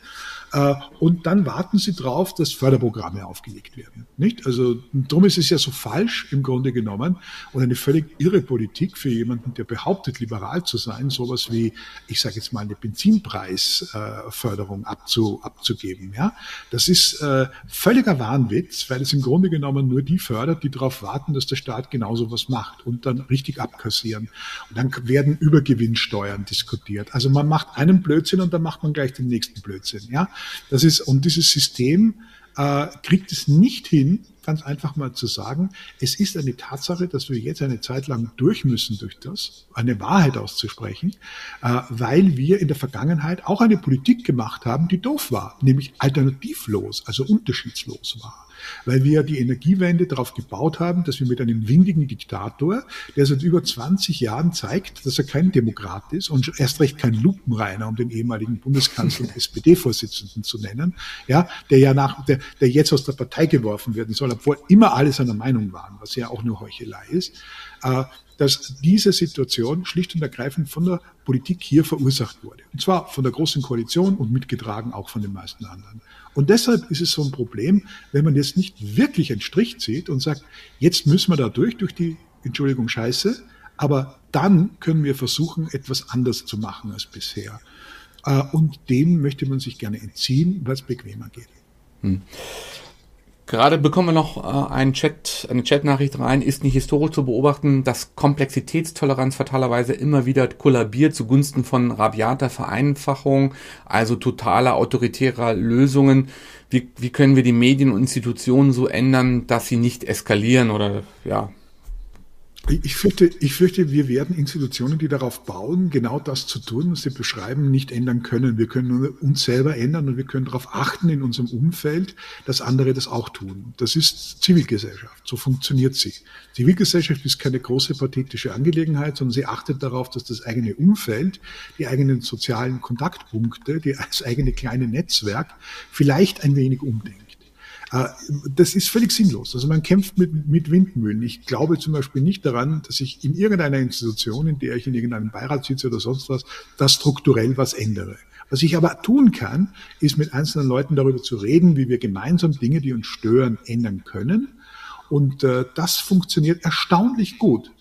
Äh, und dann warten sie drauf, dass Förderprogramme aufgelegt werden. Nicht? Also darum ist es ja so falsch im Grunde genommen und eine völlig irre Politik für jemanden, der behauptet, liberal zu sein, sowas wie, ich sage jetzt mal, eine Benzinpreis Förderung abzu, abzugeben. Ja, das ist, äh, völliger Wahnwitz, weil es im Grunde genommen nur die fördert, die darauf warten, dass der Staat genauso was macht und dann richtig abkassieren. Und dann werden Übergewinnsteuern diskutiert. Also man macht einen Blödsinn und dann macht man gleich den nächsten Blödsinn. Ja, das ist und dieses System äh, kriegt es nicht hin, ganz einfach mal zu sagen, es ist eine Tatsache, dass wir jetzt eine Zeit lang durch müssen durch das, eine Wahrheit auszusprechen, äh, weil wir in der Vergangenheit auch eine Politik gemacht haben, die doof war, nämlich alternativlos, also unterschiedslos war weil wir die Energiewende darauf gebaut haben, dass wir mit einem windigen Diktator, der seit über 20 Jahren zeigt, dass er kein Demokrat ist und erst recht kein Lupenreiner, um den ehemaligen Bundeskanzler und *laughs* SPD-Vorsitzenden zu nennen, ja, der ja nach, der, der jetzt aus der Partei geworfen werden soll, obwohl immer alle seiner Meinung waren, was ja auch nur Heuchelei ist, äh, dass diese Situation schlicht und ergreifend von der Politik hier verursacht wurde. Und zwar von der Großen Koalition und mitgetragen auch von den meisten anderen. Und deshalb ist es so ein Problem, wenn man jetzt nicht wirklich einen Strich zieht und sagt, jetzt müssen wir da durch, durch die, Entschuldigung, Scheiße, aber dann können wir versuchen, etwas anders zu machen als bisher. Äh, und dem möchte man sich gerne entziehen, weil es bequemer geht. Hm. Gerade bekommen wir noch äh, einen Chat, eine Chatnachricht rein. Ist nicht historisch zu beobachten, dass Komplexitätstoleranz fatalerweise immer wieder kollabiert zugunsten von rabiater Vereinfachung, also totaler autoritärer Lösungen. Wie, wie können wir die Medien und Institutionen so ändern, dass sie nicht eskalieren oder ja, ich fürchte, ich fürchte, wir werden Institutionen, die darauf bauen, genau das zu tun, was Sie beschreiben, nicht ändern können. Wir können uns selber ändern und wir können darauf achten in unserem Umfeld, dass andere das auch tun. Das ist Zivilgesellschaft. So funktioniert sie. Zivilgesellschaft ist keine große pathetische Angelegenheit, sondern sie achtet darauf, dass das eigene Umfeld, die eigenen sozialen Kontaktpunkte, das eigene kleine Netzwerk vielleicht ein wenig umdenkt. Äh, das ist völlig sinnlos. Also man kämpft mit, mit Windmühlen. Ich glaube zum Beispiel nicht daran, dass ich in irgendeiner Institution, in der ich in irgendeinem Beirat sitze oder sonst was, da strukturell was ändere. Was ich aber tun kann, ist mit einzelnen Leuten darüber zu reden, wie wir gemeinsam Dinge, die uns stören, ändern können. Und äh, das funktioniert erstaunlich gut.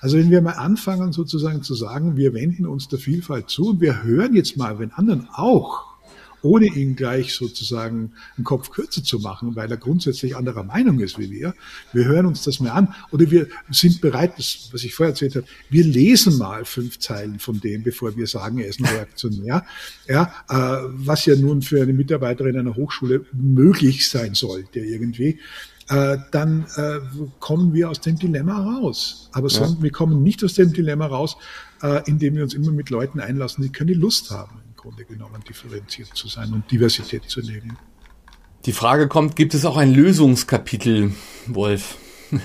Also wenn wir mal anfangen sozusagen zu sagen, wir wenden uns der Vielfalt zu und wir hören jetzt mal, wenn anderen auch ohne ihn gleich sozusagen einen Kopf kürzer zu machen, weil er grundsätzlich anderer Meinung ist wie wir. Wir hören uns das mal an oder wir sind bereit, das, was ich vorher erzählt habe, wir lesen mal fünf Zeilen von dem, bevor wir sagen, er ist ein Reaktionär. Ja, äh, was ja nun für eine Mitarbeiterin einer Hochschule möglich sein sollte irgendwie äh, dann äh, kommen wir aus dem Dilemma raus. Aber sonst, ja. wir kommen nicht aus dem Dilemma raus, äh, indem wir uns immer mit Leuten einlassen, die keine Lust haben. Grunde genommen differenziert zu sein und Diversität zu leben. Die Frage kommt, gibt es auch ein Lösungskapitel, Wolf? *laughs*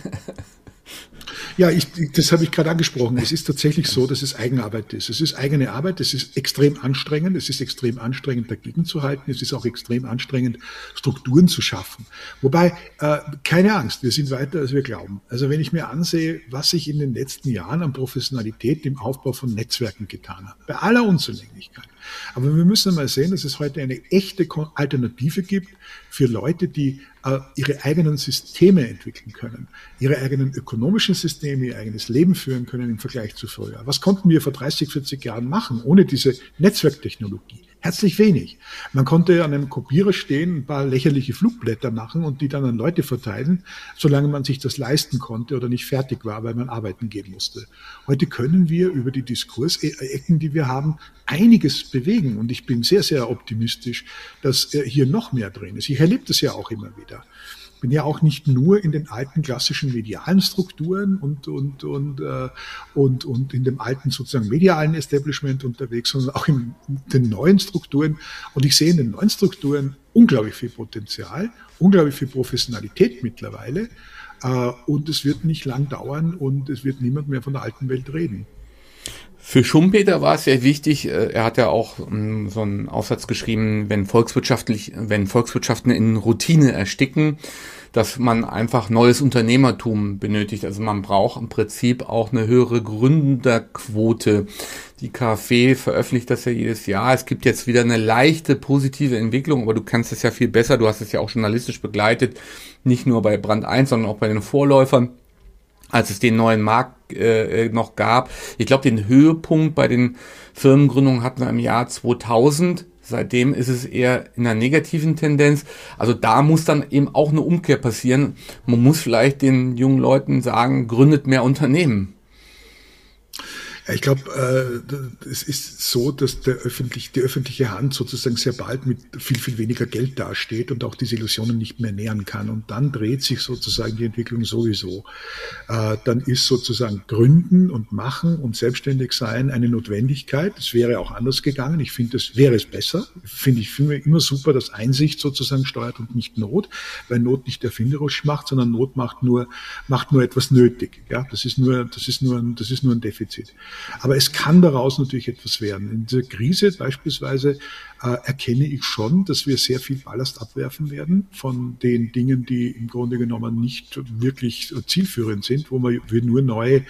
Ja, ich, das habe ich gerade angesprochen. Es ist tatsächlich so, dass es Eigenarbeit ist. Es ist eigene Arbeit, es ist extrem anstrengend, es ist extrem anstrengend dagegen zu halten, es ist auch extrem anstrengend, Strukturen zu schaffen. Wobei, äh, keine Angst, wir sind weiter, als wir glauben. Also wenn ich mir ansehe, was sich in den letzten Jahren an Professionalität im Aufbau von Netzwerken getan hat, bei aller Unzulänglichkeit, aber wir müssen mal sehen, dass es heute eine echte Alternative gibt für Leute, die äh, ihre eigenen Systeme entwickeln können, ihre eigenen ökonomischen Systeme, ihr eigenes Leben führen können im Vergleich zu früher. Was konnten wir vor 30, 40 Jahren machen ohne diese Netzwerktechnologie? Herzlich wenig. Man konnte an einem Kopierer stehen, ein paar lächerliche Flugblätter machen und die dann an Leute verteilen, solange man sich das leisten konnte oder nicht fertig war, weil man arbeiten gehen musste. Heute können wir über die Diskursecken, die wir haben, einiges bewegen und ich bin sehr, sehr optimistisch, dass äh, hier noch mehr drin ist. Ich erlebe das ja auch immer wieder bin ja auch nicht nur in den alten klassischen medialen Strukturen und, und, und, äh, und, und in dem alten sozusagen medialen Establishment unterwegs, sondern auch in den neuen Strukturen. Und ich sehe in den neuen Strukturen unglaublich viel Potenzial, unglaublich viel Professionalität mittlerweile. Äh, und es wird nicht lang dauern und es wird niemand mehr von der alten Welt reden. Für Schumpeter war es sehr wichtig, äh, er hat ja auch ähm, so einen Aufsatz geschrieben, wenn volkswirtschaftlich, wenn Volkswirtschaften in Routine ersticken, dass man einfach neues Unternehmertum benötigt. Also man braucht im Prinzip auch eine höhere Gründerquote. Die KfW veröffentlicht das ja jedes Jahr. Es gibt jetzt wieder eine leichte positive Entwicklung, aber du kannst es ja viel besser. Du hast es ja auch journalistisch begleitet, nicht nur bei Brand 1, sondern auch bei den Vorläufern als es den neuen Markt äh, noch gab. Ich glaube, den Höhepunkt bei den Firmengründungen hatten wir im Jahr 2000 Seitdem ist es eher in einer negativen Tendenz. Also da muss dann eben auch eine Umkehr passieren. Man muss vielleicht den jungen Leuten sagen, gründet mehr Unternehmen. Ich glaube, äh, es ist so, dass der öffentlich, die öffentliche Hand sozusagen sehr bald mit viel, viel weniger Geld dasteht und auch diese Illusionen nicht mehr nähern kann. Und dann dreht sich sozusagen die Entwicklung sowieso. Äh, dann ist sozusagen Gründen und Machen und selbstständig sein eine Notwendigkeit. Es wäre auch anders gegangen. Ich finde, es wäre es besser. Finde ich finde immer super, dass Einsicht sozusagen steuert und nicht Not, weil Not nicht erfinderisch macht, sondern Not macht nur, macht nur etwas nötig. Ja, das ist nur, das ist nur das ist nur ein Defizit. Aber es kann daraus natürlich etwas werden. In dieser Krise beispielsweise äh, erkenne ich schon, dass wir sehr viel Ballast abwerfen werden von den Dingen, die im Grunde genommen nicht wirklich zielführend sind, wo wir nur neue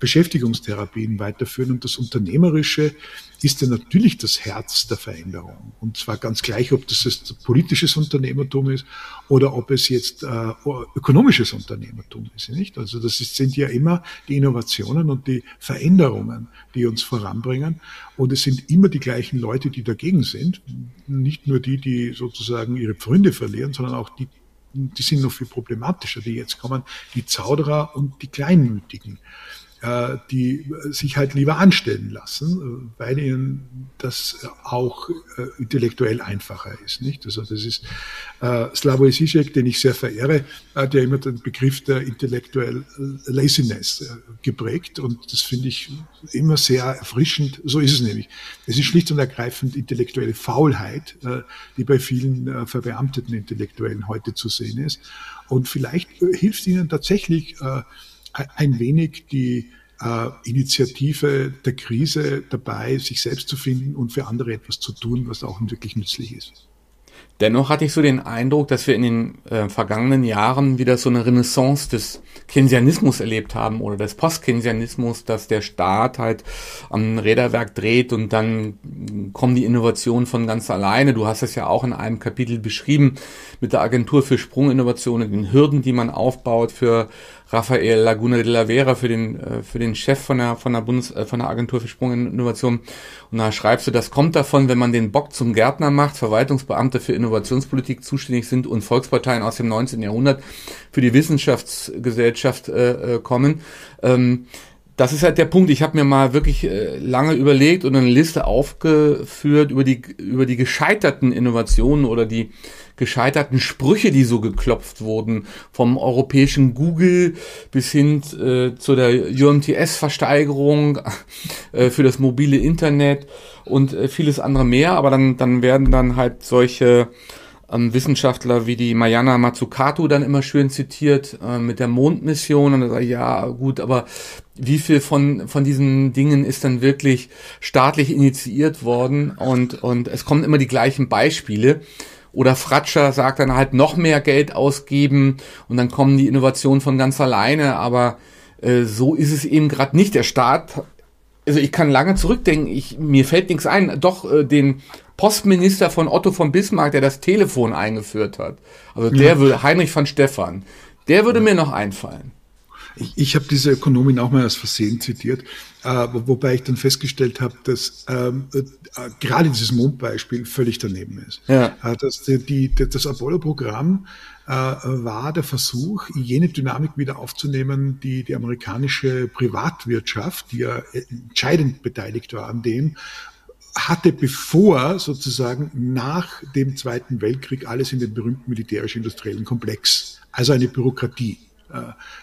Beschäftigungstherapien weiterführen. Und das Unternehmerische ist ja natürlich das Herz der Veränderung. Und zwar ganz gleich, ob das jetzt politisches Unternehmertum ist oder ob es jetzt äh, ökonomisches Unternehmertum ist. Nicht? Also das ist, sind ja immer die Innovationen und die Veränderungen, die uns voranbringen. Und es sind immer die gleichen Leute, die dagegen sind. Nicht nur die, die sozusagen ihre Pfründe verlieren, sondern auch die, die sind noch viel problematischer, die jetzt kommen, die Zauderer und die Kleinmütigen. Äh, die sich halt lieber anstellen lassen, weil ihnen das auch äh, intellektuell einfacher ist. Nicht? Also das ist äh, Slavoj Žižek, den ich sehr verehre, der immer den Begriff der intellektuell Laziness geprägt und das finde ich immer sehr erfrischend. So ist es nämlich. Es ist schlicht und ergreifend intellektuelle Faulheit, die bei vielen verbeamteten Intellektuellen heute zu sehen ist. Und vielleicht hilft ihnen tatsächlich ein wenig die äh, Initiative der Krise dabei, sich selbst zu finden und für andere etwas zu tun, was auch wirklich nützlich ist. Dennoch hatte ich so den Eindruck, dass wir in den äh, vergangenen Jahren wieder so eine Renaissance des Keynesianismus erlebt haben oder des Post-Keynesianismus, dass der Staat halt am Räderwerk dreht und dann kommen die Innovationen von ganz alleine. Du hast es ja auch in einem Kapitel beschrieben mit der Agentur für Sprunginnovationen, den Hürden, die man aufbaut für Rafael Laguna de la Vera für den äh, für den Chef von der von der Bundes äh, von der Agentur für Sprunginnovation und da schreibst du, das kommt davon, wenn man den Bock zum Gärtner macht, Verwaltungsbeamte für Innovationspolitik zuständig sind und Volksparteien aus dem 19. Jahrhundert für die Wissenschaftsgesellschaft äh, äh, kommen. Ähm, das ist halt der Punkt. Ich habe mir mal wirklich äh, lange überlegt und eine Liste aufgeführt über die über die gescheiterten Innovationen oder die gescheiterten Sprüche, die so geklopft wurden, vom europäischen Google bis hin äh, zu der UMTS-Versteigerung *laughs* äh, für das mobile Internet und äh, vieles andere mehr. Aber dann dann werden dann halt solche ähm, Wissenschaftler wie die Mayana Matsukato dann immer schön zitiert äh, mit der Mondmission. Und dann sage ich, ja gut, aber wie viel von von diesen Dingen ist dann wirklich staatlich initiiert worden? Und und es kommen immer die gleichen Beispiele oder Fratscher sagt dann halt noch mehr Geld ausgeben und dann kommen die Innovationen von ganz alleine, aber äh, so ist es eben gerade nicht. Der Staat also ich kann lange zurückdenken, ich, mir fällt nichts ein, doch äh, den Postminister von Otto von Bismarck, der das Telefon eingeführt hat. Also der ja. würde, Heinrich von Stephan, der würde ja. mir noch einfallen. Ich, ich habe diese Ökonomin auch mal als Versehen zitiert, äh, wobei ich dann festgestellt habe, dass ähm, äh, gerade dieses Mondbeispiel völlig daneben ist. Ja. Äh, dass die, die, das Apollo-Programm äh, war der Versuch, jene Dynamik wieder aufzunehmen, die die amerikanische Privatwirtschaft, die ja entscheidend beteiligt war an dem, hatte bevor sozusagen nach dem Zweiten Weltkrieg alles in den berühmten militärisch-industriellen Komplex, also eine Bürokratie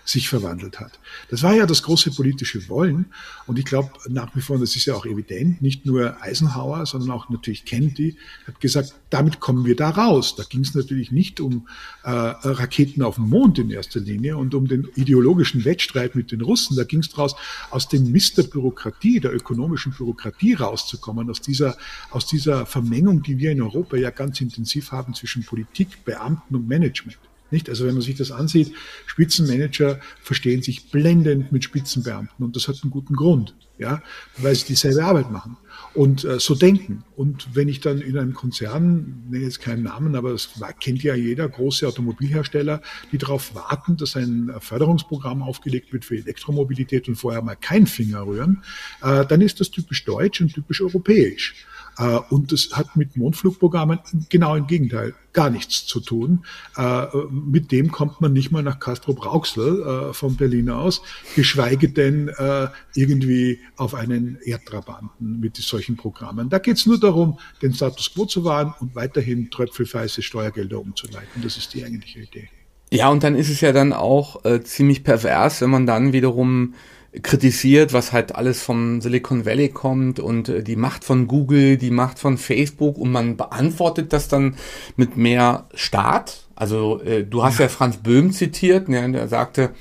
sich verwandelt hat. Das war ja das große politische Wollen und ich glaube nach wie vor, das ist ja auch evident, nicht nur Eisenhower, sondern auch natürlich Kennedy hat gesagt, damit kommen wir da raus. Da ging es natürlich nicht um äh, Raketen auf dem Mond in erster Linie und um den ideologischen Wettstreit mit den Russen. Da ging es daraus, aus dem Mist der Bürokratie, der ökonomischen Bürokratie rauszukommen, aus dieser, aus dieser Vermengung, die wir in Europa ja ganz intensiv haben zwischen Politik, Beamten und Management. Nicht? Also wenn man sich das ansieht, Spitzenmanager verstehen sich blendend mit Spitzenbeamten und das hat einen guten Grund, ja, weil sie dieselbe Arbeit machen und äh, so denken. Und wenn ich dann in einem Konzern, nenne jetzt keinen Namen, aber das kennt ja jeder, große Automobilhersteller, die darauf warten, dass ein Förderungsprogramm aufgelegt wird für Elektromobilität und vorher mal keinen Finger rühren, äh, dann ist das typisch deutsch und typisch europäisch. Äh, und das hat mit Mondflugprogrammen genau im Gegenteil gar nichts zu tun. Äh, mit dem kommt man nicht mal nach Castro-Brauxel äh, von Berlin aus, geschweige denn irgendwie auf einen Erdtrabanten mit solchen Programmen. Da geht es nur darum, den Status quo zu wahren und weiterhin tröpfelweise Steuergelder umzuleiten. Das ist die eigentliche Idee. Ja, und dann ist es ja dann auch äh, ziemlich pervers, wenn man dann wiederum kritisiert, was halt alles vom Silicon Valley kommt und äh, die Macht von Google, die Macht von Facebook und man beantwortet das dann mit mehr Staat. Also äh, du hast ja. ja Franz Böhm zitiert, ne, der sagte,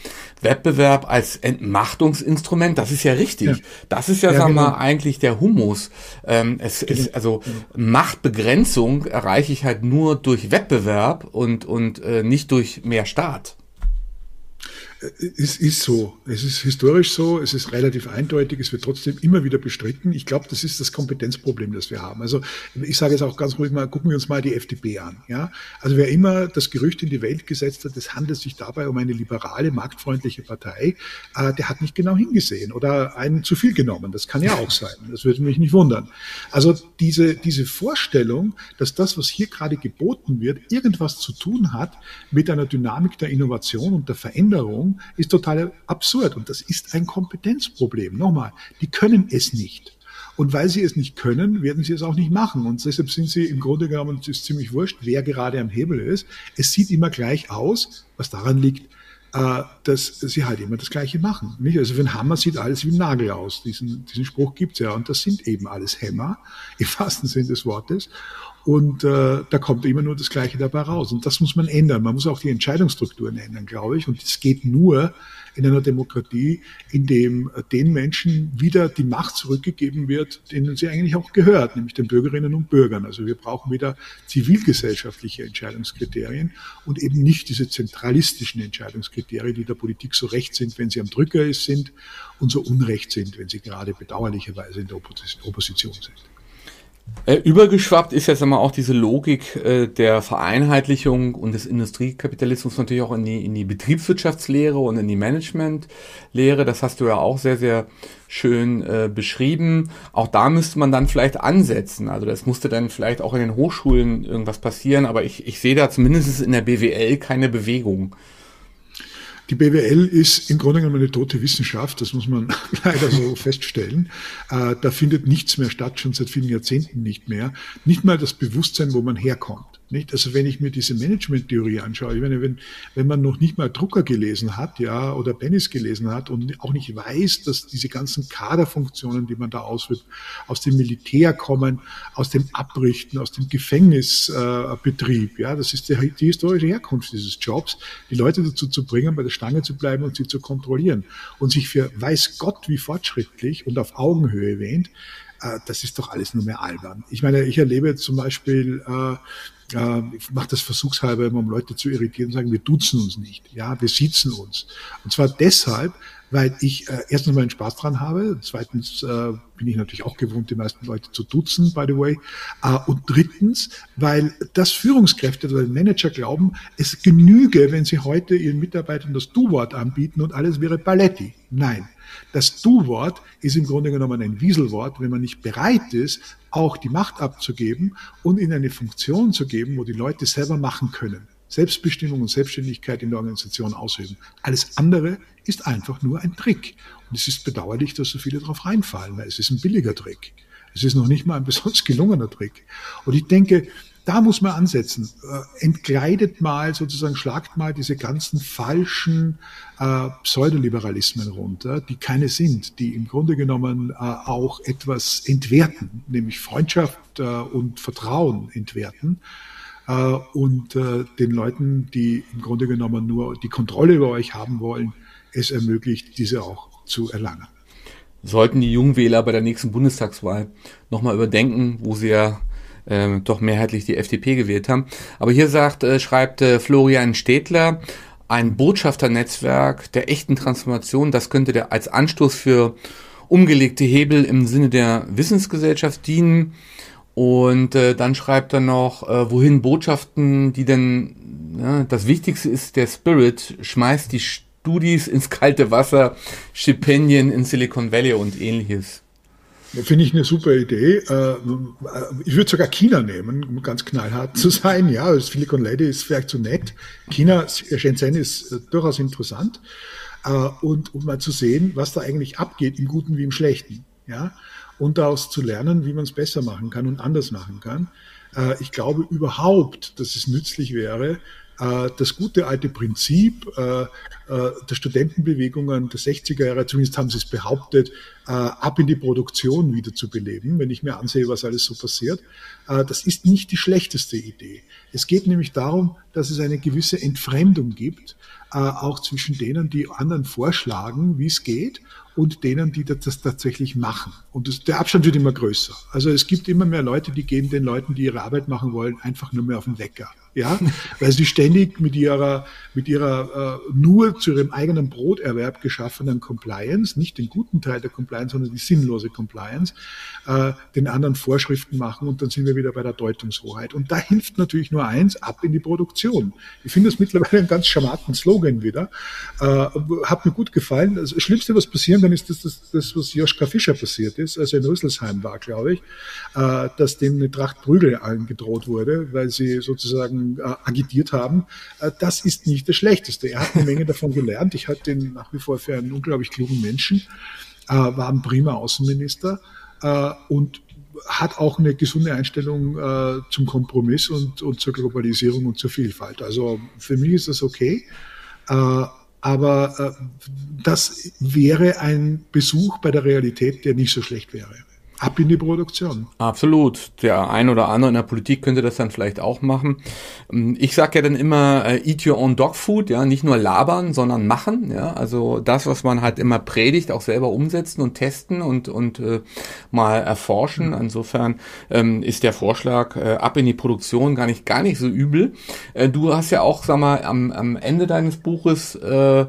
Wettbewerb als Entmachtungsinstrument, das ist ja richtig. Ja. Das ist ja, ja sagen wir genau. mal, eigentlich der Humus. Ähm, es genau. ist also Machtbegrenzung erreiche ich halt nur durch Wettbewerb und und äh, nicht durch mehr Staat. Es ist so. Es ist historisch so. Es ist relativ eindeutig. Es wird trotzdem immer wieder bestritten. Ich glaube, das ist das Kompetenzproblem, das wir haben. Also ich sage jetzt auch ganz ruhig mal, gucken wir uns mal die FDP an. Ja? Also wer immer das Gerücht in die Welt gesetzt hat, es handelt sich dabei um eine liberale, marktfreundliche Partei, äh, der hat nicht genau hingesehen oder einen zu viel genommen. Das kann ja auch sein. Das würde mich nicht wundern. Also diese, diese Vorstellung, dass das, was hier gerade geboten wird, irgendwas zu tun hat mit einer Dynamik der Innovation und der Veränderung, ist total absurd und das ist ein Kompetenzproblem. Nochmal, die können es nicht. Und weil sie es nicht können, werden sie es auch nicht machen. Und deshalb sind sie im Grunde genommen, es ist ziemlich wurscht, wer gerade am Hebel ist. Es sieht immer gleich aus, was daran liegt, äh, dass sie halt immer das Gleiche machen. Nicht? Also für einen Hammer sieht alles wie ein Nagel aus. Diesen, diesen Spruch gibt's ja. Und das sind eben alles Hämmer, *laughs* im wahrsten Sinn des Wortes. Und äh, da kommt immer nur das Gleiche dabei raus. Und das muss man ändern. Man muss auch die Entscheidungsstrukturen ändern, glaube ich. Und das geht nur in einer Demokratie, in dem äh, den Menschen wieder die Macht zurückgegeben wird, denen sie eigentlich auch gehört, nämlich den Bürgerinnen und Bürgern. Also wir brauchen wieder zivilgesellschaftliche Entscheidungskriterien und eben nicht diese zentralistischen Entscheidungskriterien, die der Politik so recht sind, wenn sie am Drücker sind und so unrecht sind, wenn sie gerade bedauerlicherweise in der Opposition sind. Äh, übergeschwappt ist jetzt einmal auch diese Logik äh, der Vereinheitlichung und des Industriekapitalismus natürlich auch in die, in die Betriebswirtschaftslehre und in die Managementlehre. Das hast du ja auch sehr, sehr schön äh, beschrieben. Auch da müsste man dann vielleicht ansetzen. Also das musste dann vielleicht auch in den Hochschulen irgendwas passieren, aber ich, ich sehe da zumindest in der BWL keine Bewegung. Die BWL ist im Grunde genommen eine tote Wissenschaft, das muss man *laughs* leider so feststellen. Äh, da findet nichts mehr statt, schon seit vielen Jahrzehnten nicht mehr. Nicht mal das Bewusstsein, wo man herkommt. Nicht? Also wenn ich mir diese Management-Theorie anschaue, ich meine, wenn, wenn man noch nicht mal Drucker gelesen hat, ja, oder Bennis gelesen hat und auch nicht weiß, dass diese ganzen Kaderfunktionen, die man da ausführt, aus dem Militär kommen, aus dem Abrichten, aus dem Gefängnisbetrieb, äh, ja, das ist die, die historische Herkunft dieses Jobs, die Leute dazu zu bringen, bei der Stange zu bleiben und sie zu kontrollieren und sich für weiß Gott wie fortschrittlich und auf Augenhöhe wähnt, äh, das ist doch alles nur mehr albern. Ich meine, ich erlebe zum Beispiel äh, äh, ich mache das versuchshalber immer, um Leute zu irritieren und sagen, wir duzen uns nicht, ja, wir sitzen uns. Und zwar deshalb, weil ich äh, erstens mal einen Spaß dran habe, zweitens äh, bin ich natürlich auch gewohnt, die meisten Leute zu duzen, by the way, äh, und drittens, weil das Führungskräfte oder Manager glauben, es genüge, wenn sie heute ihren Mitarbeitern das Du-Wort anbieten und alles wäre Paletti. Nein, das Du-Wort ist im Grunde genommen ein Wieselwort, wenn man nicht bereit ist, auch die Macht abzugeben und in eine Funktion zu geben, wo die Leute selber machen können. Selbstbestimmung und Selbstständigkeit in der Organisation ausüben. Alles andere ist einfach nur ein Trick. Und es ist bedauerlich, dass so viele darauf reinfallen, weil es ist ein billiger Trick. Es ist noch nicht mal ein besonders gelungener Trick. Und ich denke, da muss man ansetzen. Äh, entkleidet mal, sozusagen schlagt mal diese ganzen falschen äh, Pseudoliberalismen runter, die keine sind, die im Grunde genommen äh, auch etwas entwerten, nämlich Freundschaft äh, und Vertrauen entwerten. Äh, und äh, den Leuten, die im Grunde genommen nur die Kontrolle über euch haben wollen, es ermöglicht, diese auch zu erlangen. Sollten die Jungwähler bei der nächsten Bundestagswahl nochmal überdenken, wo sie ja äh, doch mehrheitlich die FDP gewählt haben. Aber hier sagt, äh, schreibt äh, Florian Städtler, ein Botschafternetzwerk der echten Transformation, das könnte der als Anstoß für umgelegte Hebel im Sinne der Wissensgesellschaft dienen. Und äh, dann schreibt er noch, äh, wohin Botschaften, die denn, ja, das Wichtigste ist der Spirit, schmeißt die Studis ins kalte Wasser, Stipendien in Silicon Valley und ähnliches. Finde ich eine super Idee. Äh, ich würde sogar China nehmen, um ganz knallhart zu sein. Ja, das Silicon Lady ist vielleicht zu nett. China, Shenzhen ist äh, durchaus interessant. Äh, und um mal zu sehen, was da eigentlich abgeht, im Guten wie im Schlechten. Ja, und daraus zu lernen, wie man es besser machen kann und anders machen kann. Ich glaube überhaupt, dass es nützlich wäre, äh, das gute alte Prinzip äh, äh, der Studentenbewegungen der 60er Jahre, zumindest haben sie es behauptet, ab in die Produktion wieder zu beleben, wenn ich mir ansehe, was alles so passiert. Das ist nicht die schlechteste Idee. Es geht nämlich darum, dass es eine gewisse Entfremdung gibt, auch zwischen denen, die anderen vorschlagen, wie es geht, und denen, die das tatsächlich machen. Und der Abstand wird immer größer. Also es gibt immer mehr Leute, die gehen den Leuten, die ihre Arbeit machen wollen, einfach nur mehr auf den Wecker ja, weil sie ständig mit ihrer, mit ihrer äh, nur zu ihrem eigenen Broterwerb geschaffenen Compliance, nicht den guten Teil der Compliance, sondern die sinnlose Compliance, äh, den anderen Vorschriften machen und dann sind wir wieder bei der Deutungshoheit. Und da hilft natürlich nur eins, ab in die Produktion. Ich finde das mittlerweile einen ganz charmanten Slogan wieder. Äh, hat mir gut gefallen. Das Schlimmste, was passieren kann, ist das, das, das was Joschka Fischer passiert ist, also in Rüsselsheim war, glaube ich, äh, dass dem eine Tracht Prügel angedroht wurde, weil sie sozusagen äh, agitiert haben, äh, das ist nicht das Schlechteste. Er hat eine Menge davon gelernt. Ich halte ihn nach wie vor für einen unglaublich klugen Menschen, äh, war ein prima Außenminister äh, und hat auch eine gesunde Einstellung äh, zum Kompromiss und, und zur Globalisierung und zur Vielfalt. Also für mich ist das okay. Äh, aber das wäre ein Besuch bei der Realität, der nicht so schlecht wäre ab in die Produktion. Absolut. Der ein oder andere in der Politik könnte das dann vielleicht auch machen. Ich sage ja dann immer, äh, eat your own dog food, ja, nicht nur labern, sondern machen, ja, also das, was man halt immer predigt, auch selber umsetzen und testen und und äh, mal erforschen. Mhm. Insofern ähm, ist der Vorschlag äh, ab in die Produktion gar nicht gar nicht so übel. Äh, du hast ja auch, sag mal, am, am Ende deines Buches äh,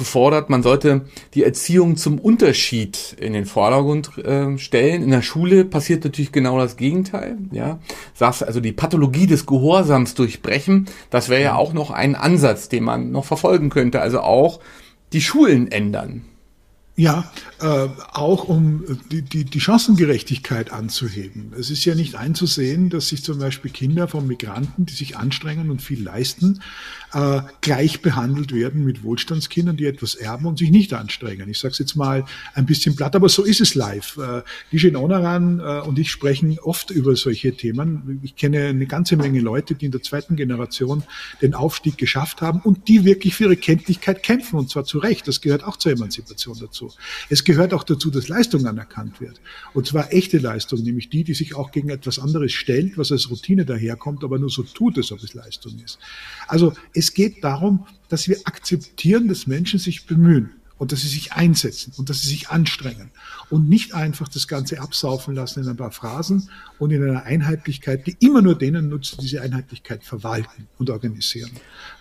gefordert, man sollte die Erziehung zum Unterschied in den Vordergrund äh, stellen. In der Schule passiert natürlich genau das Gegenteil. Ja, sagst also die Pathologie des Gehorsams durchbrechen. Das wäre ja auch noch ein Ansatz, den man noch verfolgen könnte. Also auch die Schulen ändern. Ja, äh, auch um die, die, die Chancengerechtigkeit anzuheben. Es ist ja nicht einzusehen, dass sich zum Beispiel Kinder von Migranten, die sich anstrengen und viel leisten, äh, gleich behandelt werden mit Wohlstandskindern, die etwas erben und sich nicht anstrengen. Ich sage es jetzt mal ein bisschen platt, aber so ist es live. Äh, Gishin Onaran äh, und ich sprechen oft über solche Themen. Ich kenne eine ganze Menge Leute, die in der zweiten Generation den Aufstieg geschafft haben und die wirklich für ihre Kenntlichkeit kämpfen und zwar zu Recht. Das gehört auch zur Emanzipation dazu. Es gehört auch dazu, dass Leistung anerkannt wird. Und zwar echte Leistung, nämlich die, die sich auch gegen etwas anderes stellt, was als Routine daherkommt, aber nur so tut, als ob es Leistung ist. Also es geht darum, dass wir akzeptieren, dass Menschen sich bemühen und dass sie sich einsetzen und dass sie sich anstrengen und nicht einfach das Ganze absaufen lassen in ein paar Phrasen und in einer Einheitlichkeit, die immer nur denen nutzt, die diese Einheitlichkeit verwalten und organisieren.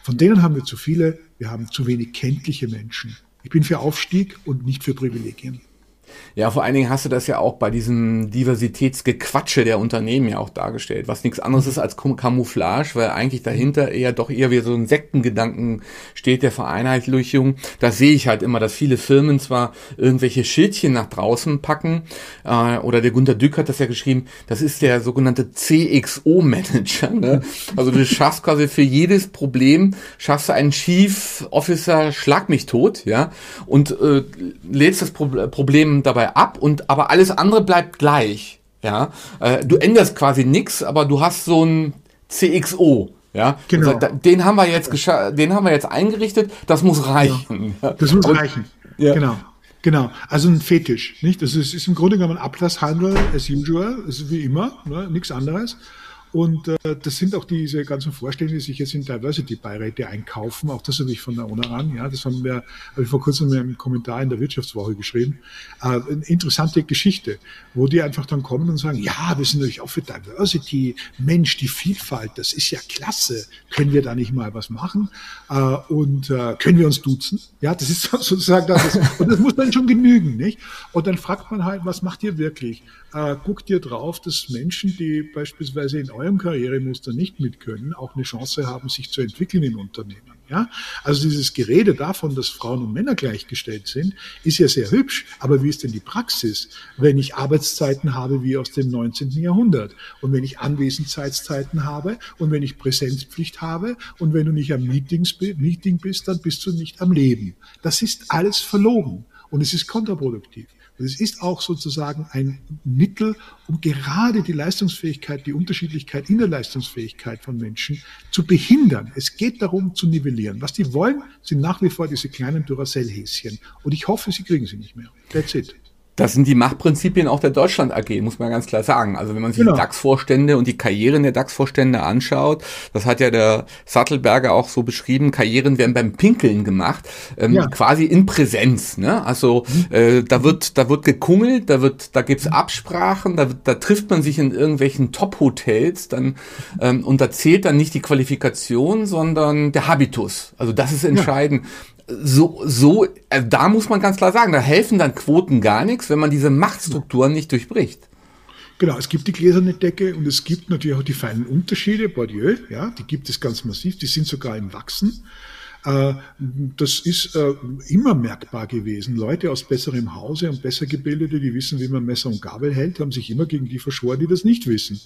Von denen haben wir zu viele, wir haben zu wenig kenntliche Menschen. Ich bin für Aufstieg und nicht für Privilegien. Ja, vor allen Dingen hast du das ja auch bei diesem Diversitätsgequatsche der Unternehmen ja auch dargestellt, was nichts anderes ist als Camouflage, weil eigentlich dahinter eher doch eher wie so ein Sektengedanken steht der Vereinheitlichung. Da sehe ich halt immer, dass viele Firmen zwar irgendwelche Schildchen nach draußen packen, äh, oder der Gunter Dück hat das ja geschrieben, das ist der sogenannte CXO-Manager. Ne? Also du schaffst quasi für jedes Problem, schaffst du einen Chief Officer, schlag mich tot, ja, und äh, lädst das Pro Problem dabei ab und aber alles andere bleibt gleich. Ja, äh, du änderst quasi nichts, aber du hast so ein CXO. Ja, genau. Also, den haben wir jetzt den haben wir jetzt eingerichtet. Das muss reichen. Ja. Das muss und, reichen. Ja. Genau. Genau, also ein Fetisch, nicht? Das ist, ist im Grunde genommen Ablasshandel as usual, ist wie immer, ne? nichts anderes. Und äh, das sind auch diese ganzen Vorstellungen, die sich jetzt in Diversity-Beiräte einkaufen. Auch das habe ich von der ONA an. Ja, das haben wir, habe ich vor kurzem in einem Kommentar in der Wirtschaftswoche geschrieben. Äh, eine interessante Geschichte, wo die einfach dann kommen und sagen, ja, wir sind natürlich auch für Diversity. Mensch, die Vielfalt, das ist ja klasse. Können wir da nicht mal was machen? Äh, und äh, können wir uns duzen? Ja, das ist *laughs* sozusagen das. Und das muss dann schon genügen, nicht? Und dann fragt man halt, was macht ihr wirklich? Äh, guckt ihr drauf, dass Menschen, die beispielsweise in eurem Karrieremuster nicht mit können, auch eine Chance haben, sich zu entwickeln in Unternehmen. Ja? Also dieses Gerede davon, dass Frauen und Männer gleichgestellt sind, ist ja sehr hübsch. Aber wie ist denn die Praxis, wenn ich Arbeitszeiten habe wie aus dem 19. Jahrhundert und wenn ich Anwesenheitszeiten habe und wenn ich Präsenzpflicht habe und wenn du nicht am Meetings, Meeting bist, dann bist du nicht am Leben. Das ist alles verlogen und es ist kontraproduktiv. Und es ist auch sozusagen ein Mittel, um gerade die Leistungsfähigkeit, die Unterschiedlichkeit in der Leistungsfähigkeit von Menschen zu behindern. Es geht darum, zu nivellieren. Was die wollen, sind nach wie vor diese kleinen Duracell-Häschen. Und ich hoffe, sie kriegen sie nicht mehr. That's it. Das sind die Machtprinzipien auch der Deutschland AG, muss man ganz klar sagen. Also wenn man sich genau. die DAX-Vorstände und die Karrieren der DAX-Vorstände anschaut, das hat ja der Sattelberger auch so beschrieben, Karrieren werden beim Pinkeln gemacht, ähm, ja. quasi in Präsenz. Ne? Also mhm. äh, da wird da wird gekungelt, da wird da gibt's Absprachen, da, da trifft man sich in irgendwelchen Top-Hotels, dann ähm, und da zählt dann nicht die Qualifikation, sondern der Habitus. Also das ist entscheidend. Ja so, so, äh, da muss man ganz klar sagen, da helfen dann Quoten gar nichts, wenn man diese Machtstrukturen nicht durchbricht. Genau, es gibt die gläserne Decke und es gibt natürlich auch die feinen Unterschiede, Bourdieu, ja, die gibt es ganz massiv, die sind sogar im Wachsen. Äh, das ist äh, immer merkbar gewesen. Leute aus besserem Hause und besser gebildete, die wissen, wie man Messer und Gabel hält, haben sich immer gegen die verschworen, die das nicht wissen.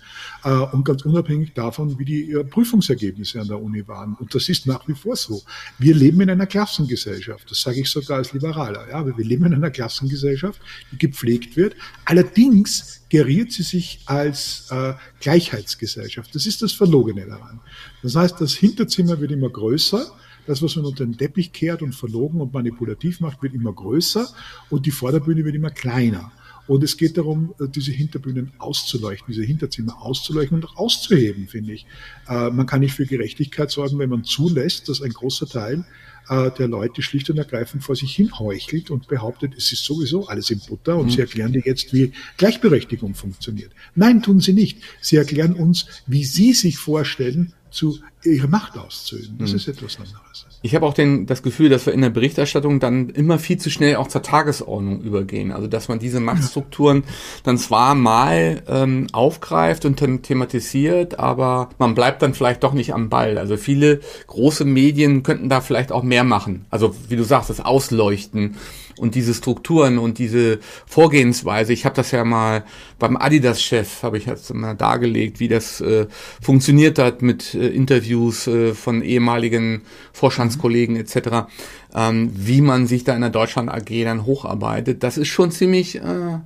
Äh, und ganz unabhängig davon, wie die Prüfungsergebnisse an der Uni waren. Und das ist nach wie vor so. Wir leben in einer Klassengesellschaft. Das sage ich sogar als Liberaler. Ja, wir leben in einer Klassengesellschaft, die gepflegt wird. Allerdings geriert sie sich als äh, Gleichheitsgesellschaft. Das ist das Verlogene daran. Das heißt, das Hinterzimmer wird immer größer das, was man unter den Teppich kehrt und verlogen und manipulativ macht, wird immer größer und die Vorderbühne wird immer kleiner. Und es geht darum, äh, diese Hinterbühnen auszuleuchten, diese Hinterzimmer auszuleuchten und auch auszuheben, finde ich. Äh, man kann nicht für Gerechtigkeit sorgen, wenn man zulässt, dass ein großer Teil äh, der Leute schlicht und ergreifend vor sich hin heuchelt und behauptet, es ist sowieso alles im Butter und mhm. sie erklären dir jetzt, wie Gleichberechtigung funktioniert. Nein, tun sie nicht. Sie erklären uns, wie sie sich vorstellen, zu ihre Macht auszuüben. Das mhm. ist etwas anderes. Ich habe auch den, das Gefühl, dass wir in der Berichterstattung dann immer viel zu schnell auch zur Tagesordnung übergehen. Also dass man diese Machtstrukturen dann zwar mal ähm, aufgreift und dann thematisiert, aber man bleibt dann vielleicht doch nicht am Ball. Also viele große Medien könnten da vielleicht auch mehr machen. Also wie du sagst, das Ausleuchten und diese Strukturen und diese Vorgehensweise. Ich habe das ja mal beim Adidas-Chef, habe ich jetzt mal dargelegt, wie das äh, funktioniert hat mit äh, Interviews äh, von ehemaligen Vorstandskollegen etc., ähm, wie man sich da in der Deutschland AG dann hocharbeitet. Das ist schon ziemlich... Äh,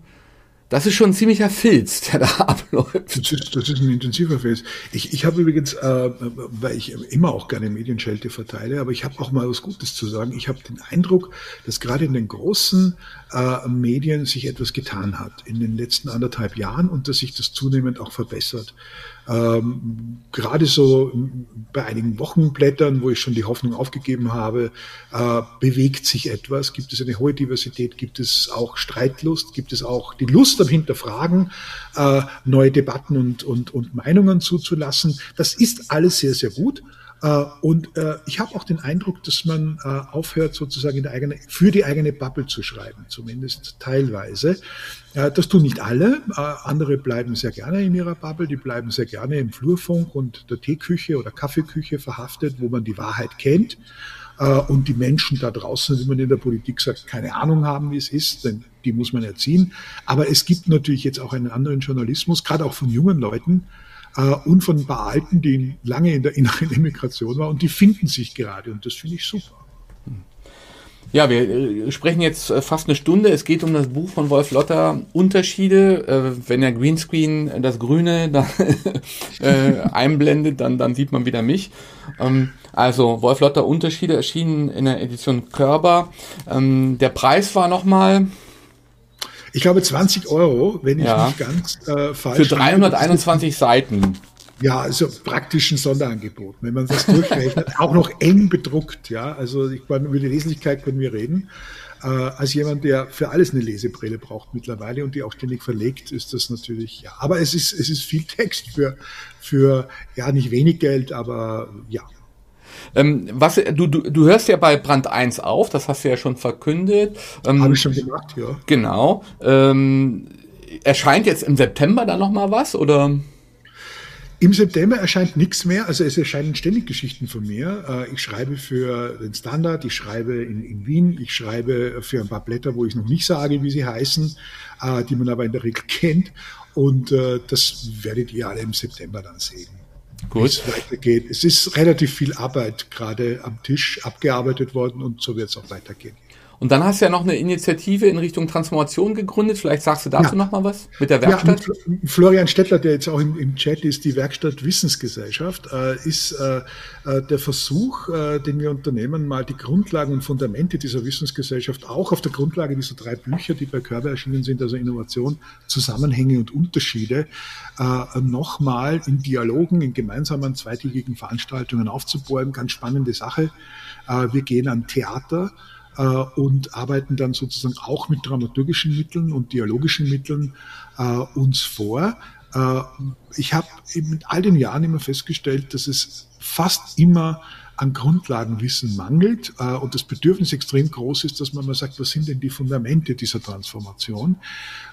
das ist schon ein ziemlicher Filz, der da *laughs* abläuft. Das ist, das ist ein intensiver Filz. Ich, ich habe übrigens, äh, weil ich immer auch gerne Medienschelte verteile, aber ich habe auch mal was Gutes zu sagen. Ich habe den Eindruck, dass gerade in den großen äh, Medien sich etwas getan hat in den letzten anderthalb Jahren und dass sich das zunehmend auch verbessert. Ähm, gerade so bei einigen Wochenblättern, wo ich schon die Hoffnung aufgegeben habe, äh, bewegt sich etwas. Gibt es eine hohe Diversität? Gibt es auch Streitlust? Gibt es auch die Lust am Hinterfragen, äh, neue Debatten und, und, und Meinungen zuzulassen? Das ist alles sehr, sehr gut. Äh, und äh, ich habe auch den Eindruck, dass man äh, aufhört, sozusagen eigene, für die eigene Bubble zu schreiben, zumindest teilweise. Das tun nicht alle. Andere bleiben sehr gerne in ihrer Bubble, die bleiben sehr gerne im Flurfunk und der Teeküche oder Kaffeeküche verhaftet, wo man die Wahrheit kennt und die Menschen da draußen, wie man in der Politik sagt, keine Ahnung haben, wie es ist, denn die muss man erziehen. Aber es gibt natürlich jetzt auch einen anderen Journalismus, gerade auch von jungen Leuten, äh, und von ein paar Alten, die lange in der inneren Immigration waren und die finden sich gerade und das finde ich super. Ja, wir äh, sprechen jetzt äh, fast eine Stunde. Es geht um das Buch von Wolf Lotter, Unterschiede. Äh, wenn der Greenscreen das Grüne *laughs* da, einblendet, dann, dann sieht man wieder mich. Ähm, also Wolf Lotter, Unterschiede erschienen in der Edition Körber. Ähm, der Preis war nochmal ich glaube 20 Euro, wenn ich ja. nicht ganz äh, falsch Für 321 Seiten. Ja, also praktisch ein Sonderangebot. Wenn man das durchrechnet, auch noch eng bedruckt, ja. Also ich meine, über die Leserlichkeit können wir reden. Äh, als jemand, der für alles eine Lesebrille braucht mittlerweile und die auch ständig verlegt, ist das natürlich, ja. Aber es ist, es ist viel Text für, für, ja, nicht wenig Geld, aber ja, ähm, was, du, du, du hörst ja bei Brand 1 auf, das hast du ja schon verkündet. Ähm, Habe ich schon gemacht, ja. Genau. Ähm, erscheint jetzt im September dann nochmal was, oder? Im September erscheint nichts mehr, also es erscheinen ständig Geschichten von mir. Äh, ich schreibe für den Standard, ich schreibe in, in Wien, ich schreibe für ein paar Blätter, wo ich noch nicht sage, wie sie heißen, äh, die man aber in der Regel *laughs* kennt. Und äh, das werdet ihr alle im September dann sehen. Gut. Wie es weitergeht. Es ist relativ viel Arbeit gerade am Tisch abgearbeitet worden und so wird es auch weitergehen. Und dann hast du ja noch eine Initiative in Richtung Transformation gegründet. Vielleicht sagst du dazu ja. noch mal was mit der Werkstatt. Ja, Florian Stettler, der jetzt auch im, im Chat ist, die Werkstatt Wissensgesellschaft, äh, ist äh, äh, der Versuch, äh, den wir unternehmen, mal die Grundlagen und Fundamente dieser Wissensgesellschaft auch auf der Grundlage dieser drei Bücher, die bei Körber erschienen sind, also Innovation, Zusammenhänge und Unterschiede, äh, nochmal in Dialogen, in gemeinsamen zweitägigen Veranstaltungen aufzubohren. Ganz spannende Sache. Äh, wir gehen an Theater äh, und arbeiten dann sozusagen auch mit dramaturgischen Mitteln und dialogischen Mitteln äh, uns vor. Äh, ich habe mit all den Jahren immer festgestellt, dass es fast immer an Grundlagenwissen mangelt äh, und das Bedürfnis extrem groß ist, dass man mal sagt, was sind denn die Fundamente dieser Transformation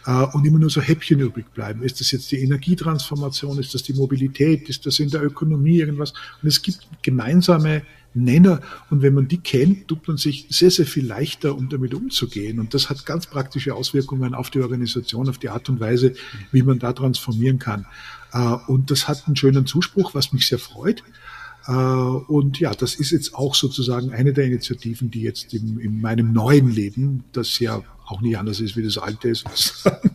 äh, und immer nur so Häppchen übrig bleiben. Ist das jetzt die Energietransformation, ist das die Mobilität, ist das in der Ökonomie irgendwas? Und es gibt gemeinsame Nenner. Und wenn man die kennt, tut man sich sehr, sehr viel leichter, um damit umzugehen. Und das hat ganz praktische Auswirkungen auf die Organisation, auf die Art und Weise, wie man da transformieren kann. Äh, und das hat einen schönen Zuspruch, was mich sehr freut. Äh, und ja, das ist jetzt auch sozusagen eine der Initiativen, die jetzt in, in meinem neuen Leben, das ja auch nicht anders ist wie das alte, sozusagen,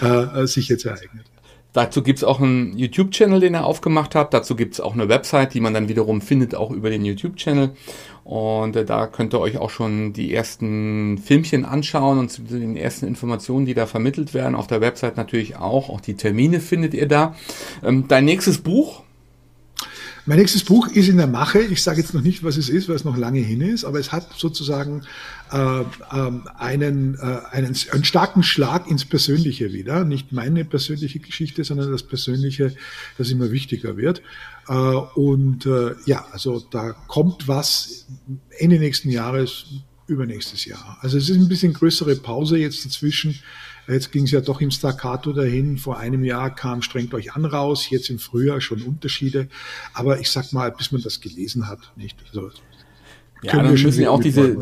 *laughs* äh, sich jetzt ereignet. Dazu gibt's auch einen YouTube-Channel, den er aufgemacht hat. Dazu gibt's auch eine Website, die man dann wiederum findet, auch über den YouTube-Channel. Und äh, da könnt ihr euch auch schon die ersten Filmchen anschauen und zu den ersten Informationen, die da vermittelt werden. Auf der Website natürlich auch. Auch die Termine findet ihr da. Ähm, dein nächstes Buch, mein nächstes Buch ist in der Mache. Ich sage jetzt noch nicht, was es ist, weil es noch lange hin ist, aber es hat sozusagen äh, äh, einen, äh, einen, einen starken Schlag ins Persönliche wieder. Nicht meine persönliche Geschichte, sondern das Persönliche, das immer wichtiger wird. Äh, und äh, ja, also da kommt was Ende nächsten Jahres, übernächstes Jahr. Also es ist ein bisschen größere Pause jetzt dazwischen. Jetzt ging es ja doch im Staccato dahin. Vor einem Jahr kam Strengt euch an raus, jetzt im Frühjahr schon Unterschiede. Aber ich sag mal, bis man das gelesen hat, nicht? Also, ja, dann müssen ja auch diese,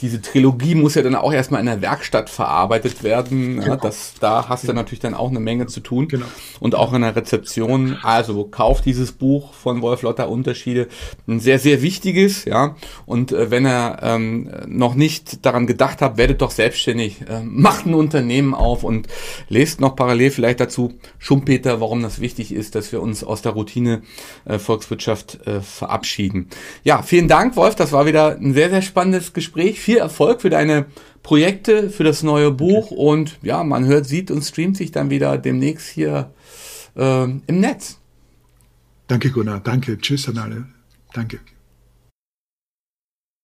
diese Trilogie muss ja dann auch erstmal in der Werkstatt verarbeitet werden. Genau. Ja, das, da hast du natürlich dann auch eine Menge zu tun. Genau. Und auch in der Rezeption. Also kauft dieses Buch von Wolf Lotter Unterschiede. Ein sehr, sehr wichtiges, ja. Und äh, wenn er ähm, noch nicht daran gedacht hat, werdet doch selbstständig. Äh, macht ein Unternehmen auf und lest noch parallel vielleicht dazu Schumpeter, warum das wichtig ist, dass wir uns aus der Routine äh, Volkswirtschaft äh, verabschieden. Ja, vielen Dank, Wolf. Das war wieder ein sehr, sehr spannendes Gespräch viel Erfolg für deine Projekte, für das neue Buch und ja, man hört, sieht und streamt sich dann wieder demnächst hier äh, im Netz. Danke, Gunnar. Danke. Tschüss an alle. Danke.